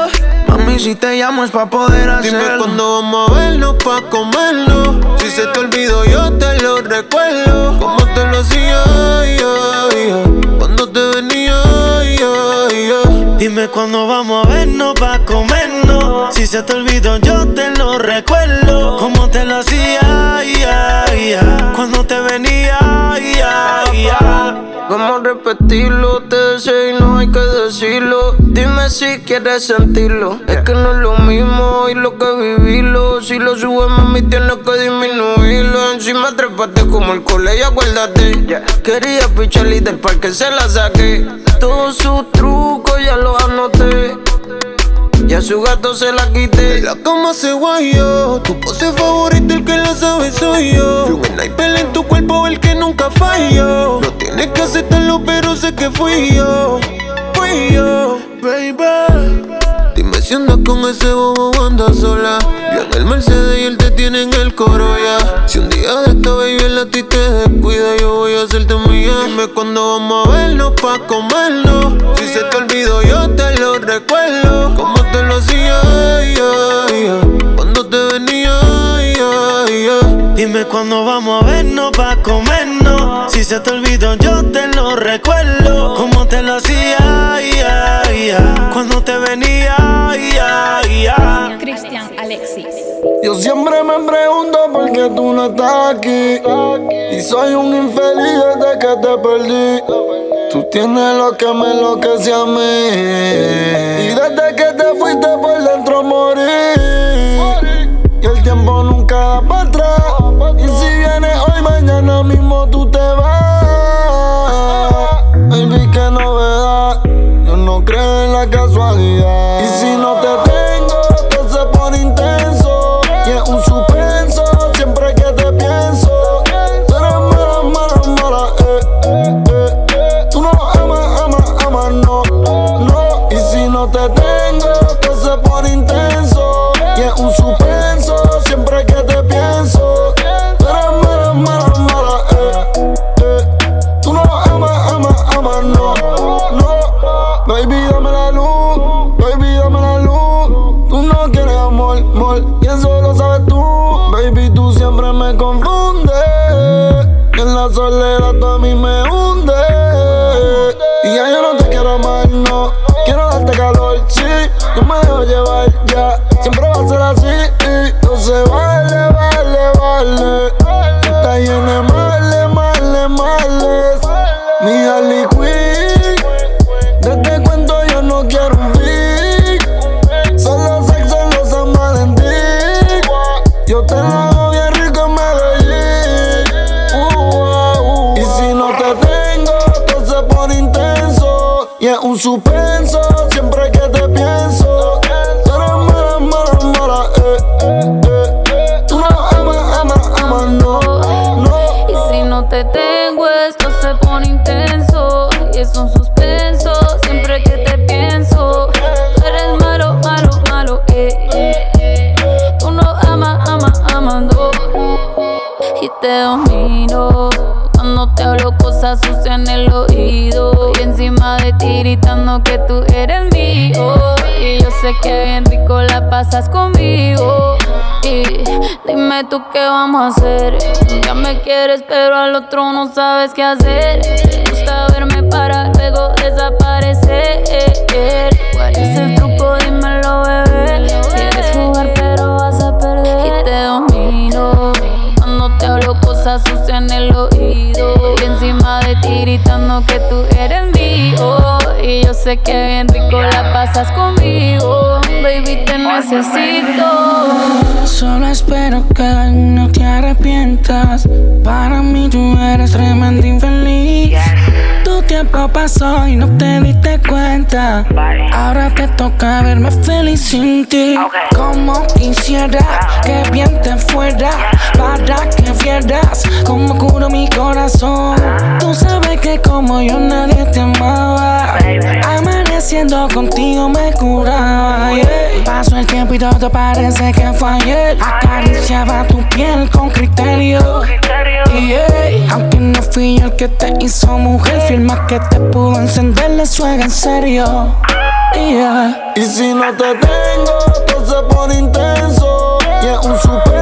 Mami, si te llamo es pa' poder hacerlo. Dime cuándo vamos a vernos pa' comerlo. Si se te olvidó, yo te lo recuerdo. Como te lo hacía, ay, Dime cuándo vamos a vernos pa' comernos. Si se te olvidó, yo te lo recuerdo. Como te lo hacía, ay, ay. Cuando te venía, ay. Vamos a repetirlo, te deseo y no hay que decirlo. Dime si quieres sentirlo. Es que no es lo mismo y lo que vivirlo. Si lo subes, mami, tienes que disminuirlo. Encima trepaste como el colegio, acuérdate. Quería picharle del parque, se la saqué. Todos sus trucos ya los anoté. Y a su gato se la quité. La cama se guayó. Tu pose favorita, el que la sabe soy yo. Fui un sniper en tu cuerpo, el que nunca falló. No tienes que aceptarlo, pero sé que fui yo. Fui yo, baby. Dime si andas con ese bobo o andas sola. Yo en el Mercedes y él te tiene en el coro ya. Si un día de esta baby él a ti te descuida, yo voy a hacerte mía. Dime cuándo vamos a vernos pa' comernos. Si se te olvidó, yo te lo recuerdo. Como te lo hacía. Cuando te venía. Dime cuándo vamos a vernos pa' comernos. Si se te olvidó, yo te lo recuerdo. Como te lo hacía, ay, ay. Cuando te venía, ay. Christian Alexis. Yo siempre me pregunto por qué tú no estás aquí. Y soy un infeliz desde que te perdí. Tú tienes lo que me enloquece a mí. Y desde que te fuiste por dentro morí. Y el tiempo nunca Y si vienes hoy, mañana mismo tú te vas. Baby, qué novedad. Yo no creo en la casualidad. Y si no te quieres, pero al otro no sabes qué hacer. Te gusta verme para luego desaparecer. ¿Cuál es el truco? Dímelo, bebé. Quieres jugar, pero vas a perder. Y te domino cuando te hablo cosas sucias en el oído. Y encima de ti gritando que tú eres mío. Y yo sé que bien rico la pasas conmigo. Baby, te necesito. Solo espero que no te arrepientas. Para mí tú eres tremendo infeliz. Tu tiempo pasó y no te diste cuenta. Ahora te toca verme feliz sin ti. Como quisiera que bien te fuera. Para que vieras cómo curo mi corazón. Tú sabes que como yo nadie te amaba. Amaneciendo contigo me curaba. yeah. Pasó el tiempo y todo parece que fue ayer. Acariciaba tu piel con criterio. Yeah. Aunque no fui yo el que te hizo mujer, más que te pudo encender la suega en serio. Yeah. Y si no te tengo, todo se pone intenso. Y es un suspenso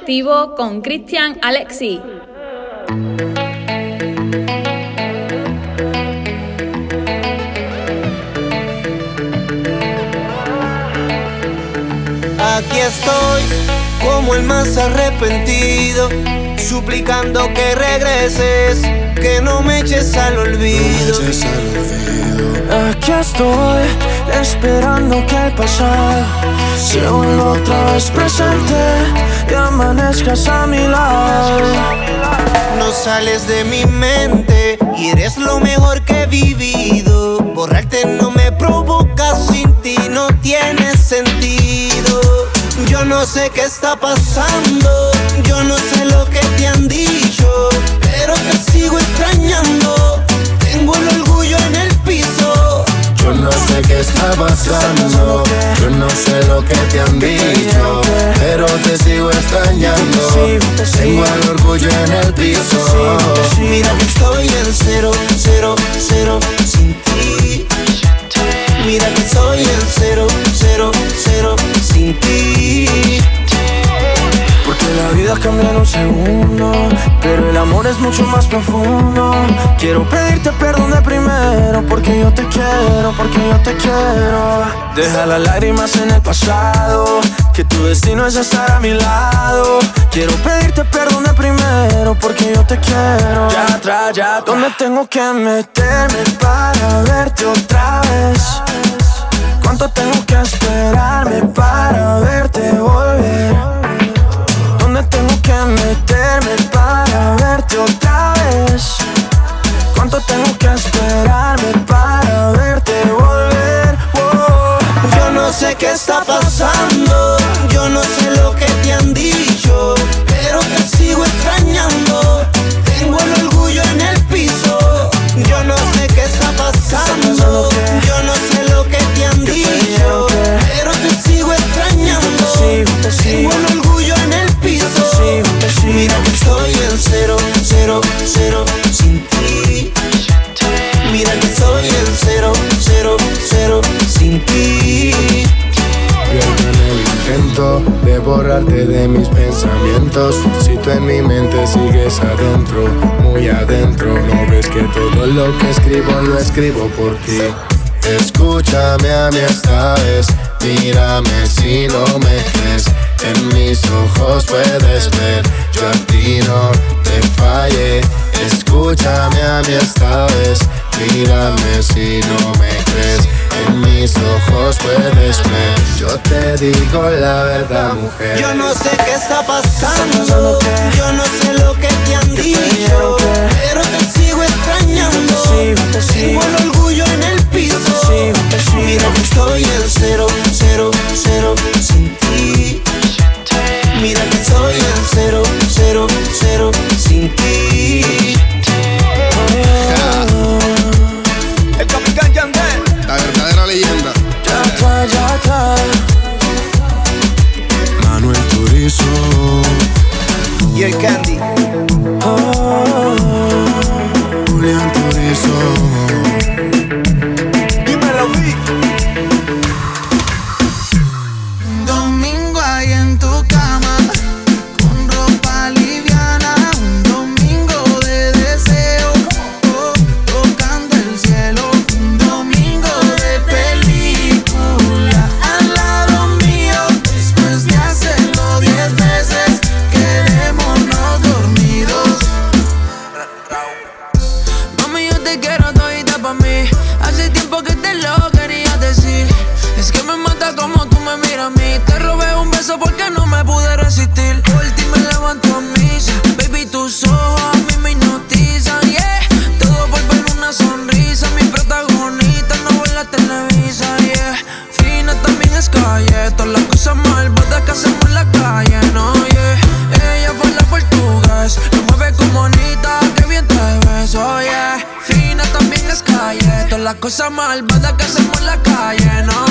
activo con Cristian Alexi. Aquí estoy, como el más arrepentido, suplicando que regreses, que no me eches al olvido. Aquí estoy, esperando que el pasado se vuelva otra vez presente y amanezcas a mi lado. No sales de mi mente y eres lo mejor que he vivido. Borrarte no me provoca, sin ti no tiene sentido. Yo no sé qué está pasando, yo no sé lo que te han dicho, pero te sigo extrañando. Tengo el orgullo en el piso. Yo no sé qué está pasando, yo no sé lo que te han dicho, pero te sigo extrañando. Tengo el orgullo en el piso. Mira que estoy en cero, cero, cero sin ti. Mira que estoy en cero, cero, cero sin ti. Porque la vida cambia en un segundo, pero el amor es mucho más profundo. Quiero pedirte perdón de primero, porque yo te quiero, porque yo te quiero. Deja las lágrimas en el pasado, que tu destino es estar a mi lado. Quiero pedirte perdón de primero, porque yo te quiero. Ya atrás, ya atrás. ¿Dónde tengo que meterme para verte otra vez? ¿Cuánto tengo que esperarme de mis pensamientos. Si tú en mi mente sigues adentro, muy adentro, no ves que todo lo que escribo lo escribo por ti. Escúchame a mí esta vez, mírame si no me crees. En mis ojos puedes ver, yo a ti no te fallé. Escúchame a mí esta vez, mírame si no me crees. En mis ojos puedes ver, yo te digo la verdad, mujer. Yo no sé qué está pasando, yo no sé lo que te han dicho, pero te sigo extrañando. Tengo el orgullo en el piso. Mira que estoy en cero, cero, cero. Cosas malvadas que hacemos en la calle, no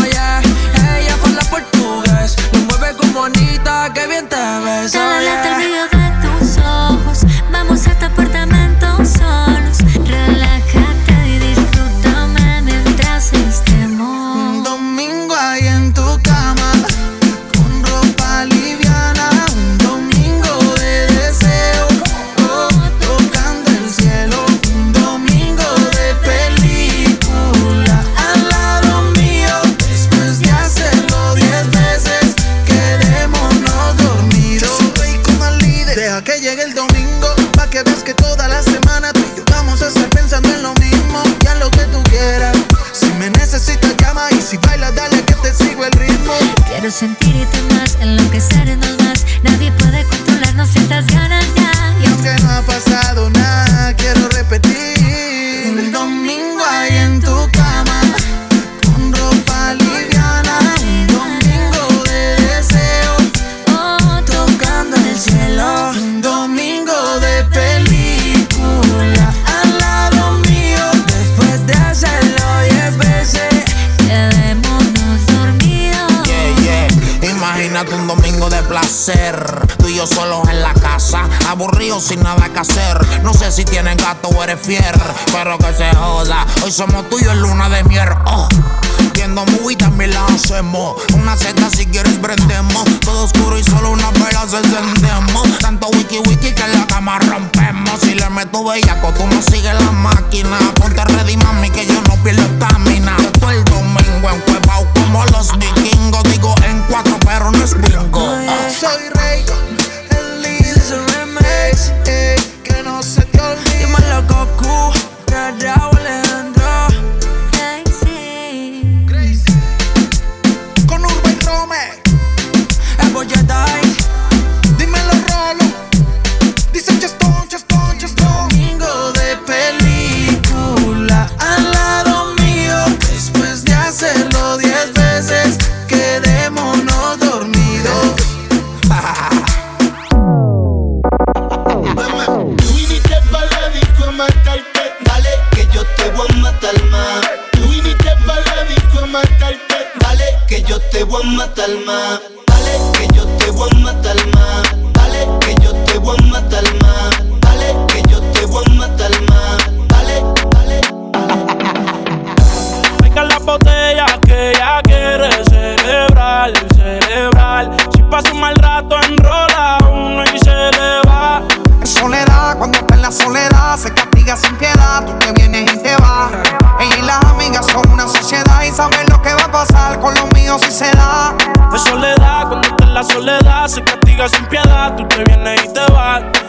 pero que se joda. Hoy somos tuyos luna de miel. Oh. Viendo movie también la. Una seta si quieres prendemos. Todo oscuro y solo una vela encendemos. Tanto wiki wiki que la cama rompemos. Si le meto bellaco, tú no sigues la máquina. Ponte ready, mami, que yo no pierdo estamina. Todo el domingo en Cuevao como los vikingos. Digo en cuatro, pero no es bingo. Soy Rey, el remix. Eh. botella que ella quiere celebrar, celebrar. Si pasa un mal rato, enrola uno y se le va. En soledad, cuando está en la soledad, se castiga sin piedad. Tú te vienes y te vas. Ella y las amigas son una sociedad y saben lo que va a pasar con los míos si se da. En soledad, cuando está en la soledad, se castiga sin piedad. Tú te vienes y te vas.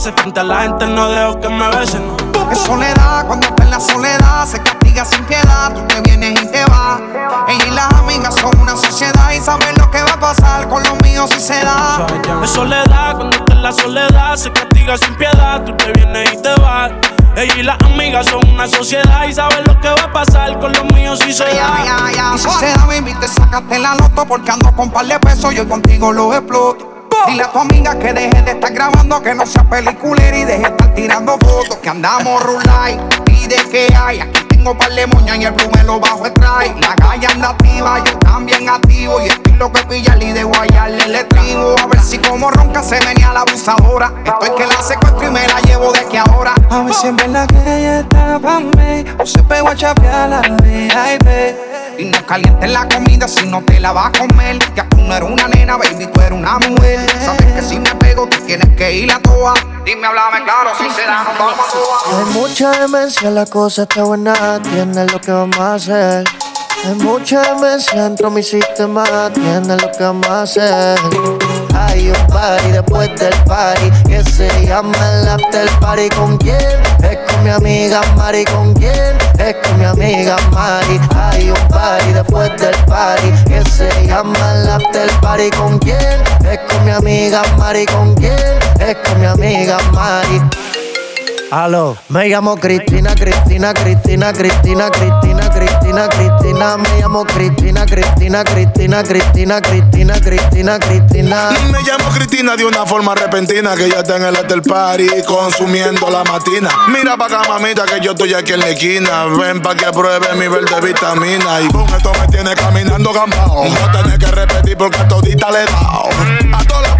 Frente a la gente no dejo que me besen. Es soledad, cuando está en la soledad, se castiga sin piedad. Tú te vienes y te vas. Ella y las amigas son una sociedad y saben lo que va a pasar con los míos si se da. Es soledad, cuando está en la soledad, se castiga sin piedad. Tú te vienes y te vas. Ella y las amigas son una sociedad y saben lo que va a pasar con los míos si se da. Y si se da, baby, te sacaste la loto porque ando con par de pesos. Yo contigo lo exploto. Dile a tu amiga que deje de estar grabando, que no sea peliculera y deje de estar tirando fotos. Que andamos rulay y de que hay. Aquí tengo par de moñas y el blue me lo bajo trae. La calle anda activa, yo también activo. Y estilo que pilla y de guayarle el estribo. A ver si como ronca se venía la abusadora. Estoy que la secuestro y me la llevo de que ahora. A ver si en verdad que ella está pa' mí O se pegó a chapear la VIP Y no calientes la comida si no te la vas a comer. Ya tú no eres una nena, baby, tú eres una mujer. Sabes que si me pego, tú tienes que ir a toa. Dime, háblame claro, si se da, nos vamos a toa. Hay mucha demencia, la cosa está buena, tienes lo que vamos a hacer. Hay mucha demencia dentro de mi sistema, tienes lo que vamos a hacer. Hay un party después del party que se llama el after party. ¿Con quién? Es con mi amiga Mari. ¿Con quién? Es con mi amiga Mari. Hay un party después del party que se llama el after party. ¿Con quién? Es con mi amiga Mari. ¿Con quién? Es con mi amiga Mari. Aló, me llamo Cristina, Cristina, Cristina, Cristina, Cristina, Cristina, Cristina, me llamo Cristina, Cristina, Cristina, Cristina, Cristina, Cristina, Cristina. Me llamo Cristina de una forma repentina que ya está en el after party consumiendo la matina. Mira pa' acá, mamita, que yo estoy aquí en la esquina. Ven pa' que pruebe mi verde vitamina. Y con esto me tiene caminando gambao. No tenés que repetir porque a todita le he dado. A todas las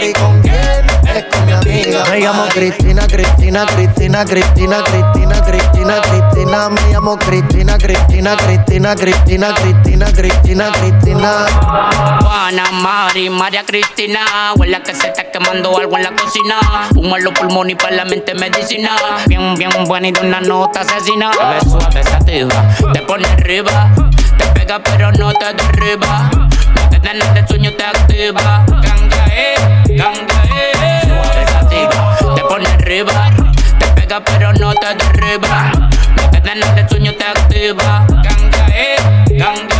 Mari. ¿Con quién? Es con mi amiga Me llamo Cristina, Cristina, Cristina, Cristina, Cristina, Cristina, Cristina. Me llamo Cristina, Cristina, Cristina, Cristina, Cristina, Cristina, Cristina. Juana, Mari, María Cristina. Huele que se está quemando algo en la cocina. En los pulmones y para la mente medicina. Bien, bien buena y de una nota asesina. Te ves suave, sativa, te pone arriba. Te pega pero no te derriba. No te dan el sueño, te activa. Eh, ganga, eh. Suave, sativa, te pone arriba. Te pega pero no te derriba. No te dan el sueño, te activa. Ganga, eh, ganga, eh.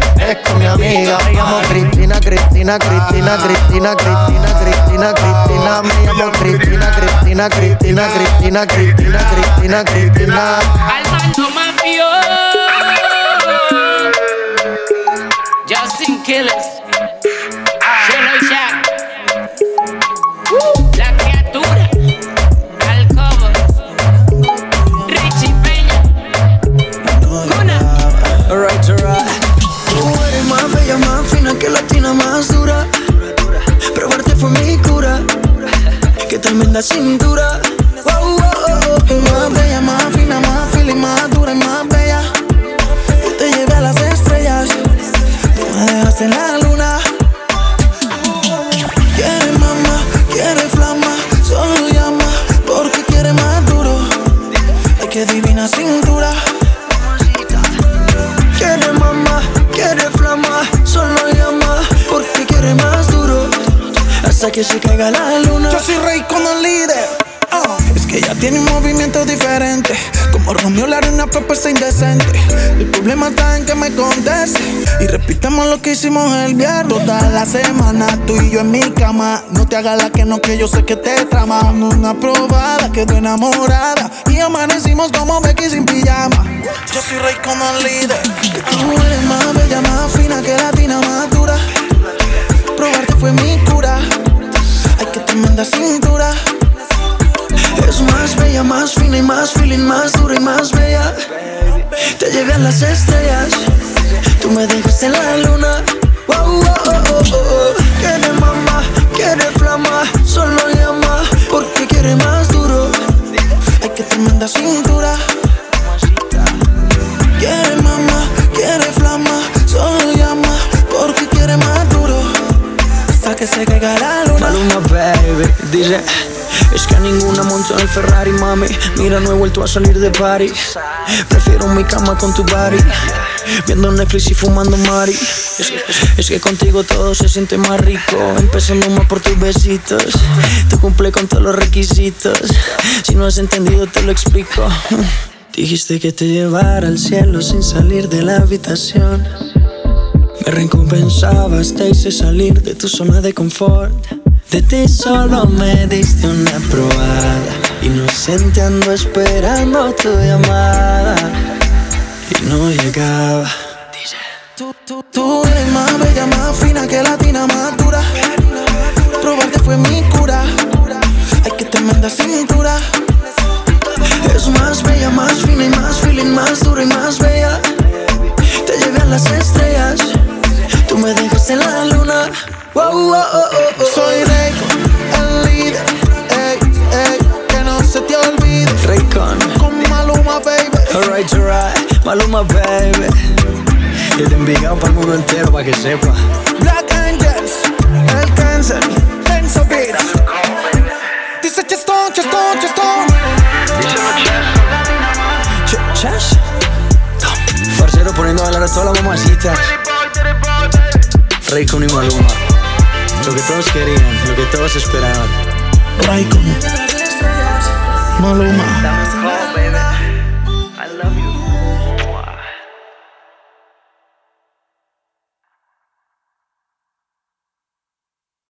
Es con mi amiga. Me Cristina, Cristina, Cristina, Cristina, Cristina, Cristina, Cristina. Me Cristina, Cristina, Cristina, Cristina, Cristina, Cristina, Cristina. Armando Mafio. Justin Killers. mi cura. Qué tremenda cintura. Wow, oh, oh, oh, Más bella, más fina, más feliz, más dura y más bella. Yo te llevé a las estrellas. Tú me dejaste en la luna. Quiere mamá, quiere flama, solo llama porque quiere más duro. Hay que divina sin Hasta que se caiga la luna. Yo soy rey con el líder. ah. Es que ella tiene un movimiento diferente. Como Romeo le haré una propuesta indecente. El problema está en que me conteste. Y repitamos lo que hicimos el viernes. Toda la semana, tú y yo en mi cama. No te hagas la que no, que yo sé que te trama. Una probada, quedó enamorada. Y amanecimos como Becky sin pijama. Yo soy rey con el líder. Que tú eres más bella, más fina que latina, más dura. Probarte fue mi cura. Cintura. Es más bella, más fina y más feeling, más dura y más bella. Te llevé a las estrellas, tú me dejaste en la luna. Oh, oh, oh, oh. Quiere mamá, quiere flama, solo llama porque quiere más duro. Ay, que tremenda cintura. Quiere mamá, quiere flama, que se caiga la luna. Baby, dice. Es que a ninguna monto en el Ferrari, mami. Mira, no he vuelto a salir de party. Prefiero mi cama con tu body. Viendo Netflix y fumando Mari. Es que, es que contigo todo se siente más rico. Empezando más por tus besitos. Tú cumple con todos los requisitos. Si no has entendido, te lo explico. Dijiste que te llevara al cielo sin salir de la habitación. Me recompensabas, te hice salir de tu zona de confort. De ti solo me diste una probada. Inocente ando esperando tu llamada. Y no llegaba. Tú, tú, tú eres más bella, más fina que latina, más dura. Probarte fue mi cura. Ay, que tremenda cintura. Es más bella, más fina y más feeling, más dura y más bella. Te llevé a las estrellas. Tú me dejaste en la luna. Wow, oh, oh, oh, oh. Soy rey, el líder. Ey, ey, que no se te olvide. Raycon. Con Maluma, baby. Alright, alright. Maluma, baby. Yo te enviado para el mundo entero para que sepa. Black Angels, el cáncer, Enzo Vida. Dice Chestón, Chestón, Chestón. Ch- Chas. Parcero poniendo a bailar a todas las mamacitas. Raycon y Maluma. Lo que todos querían, lo que todos esperaban. Raycon, Maluma.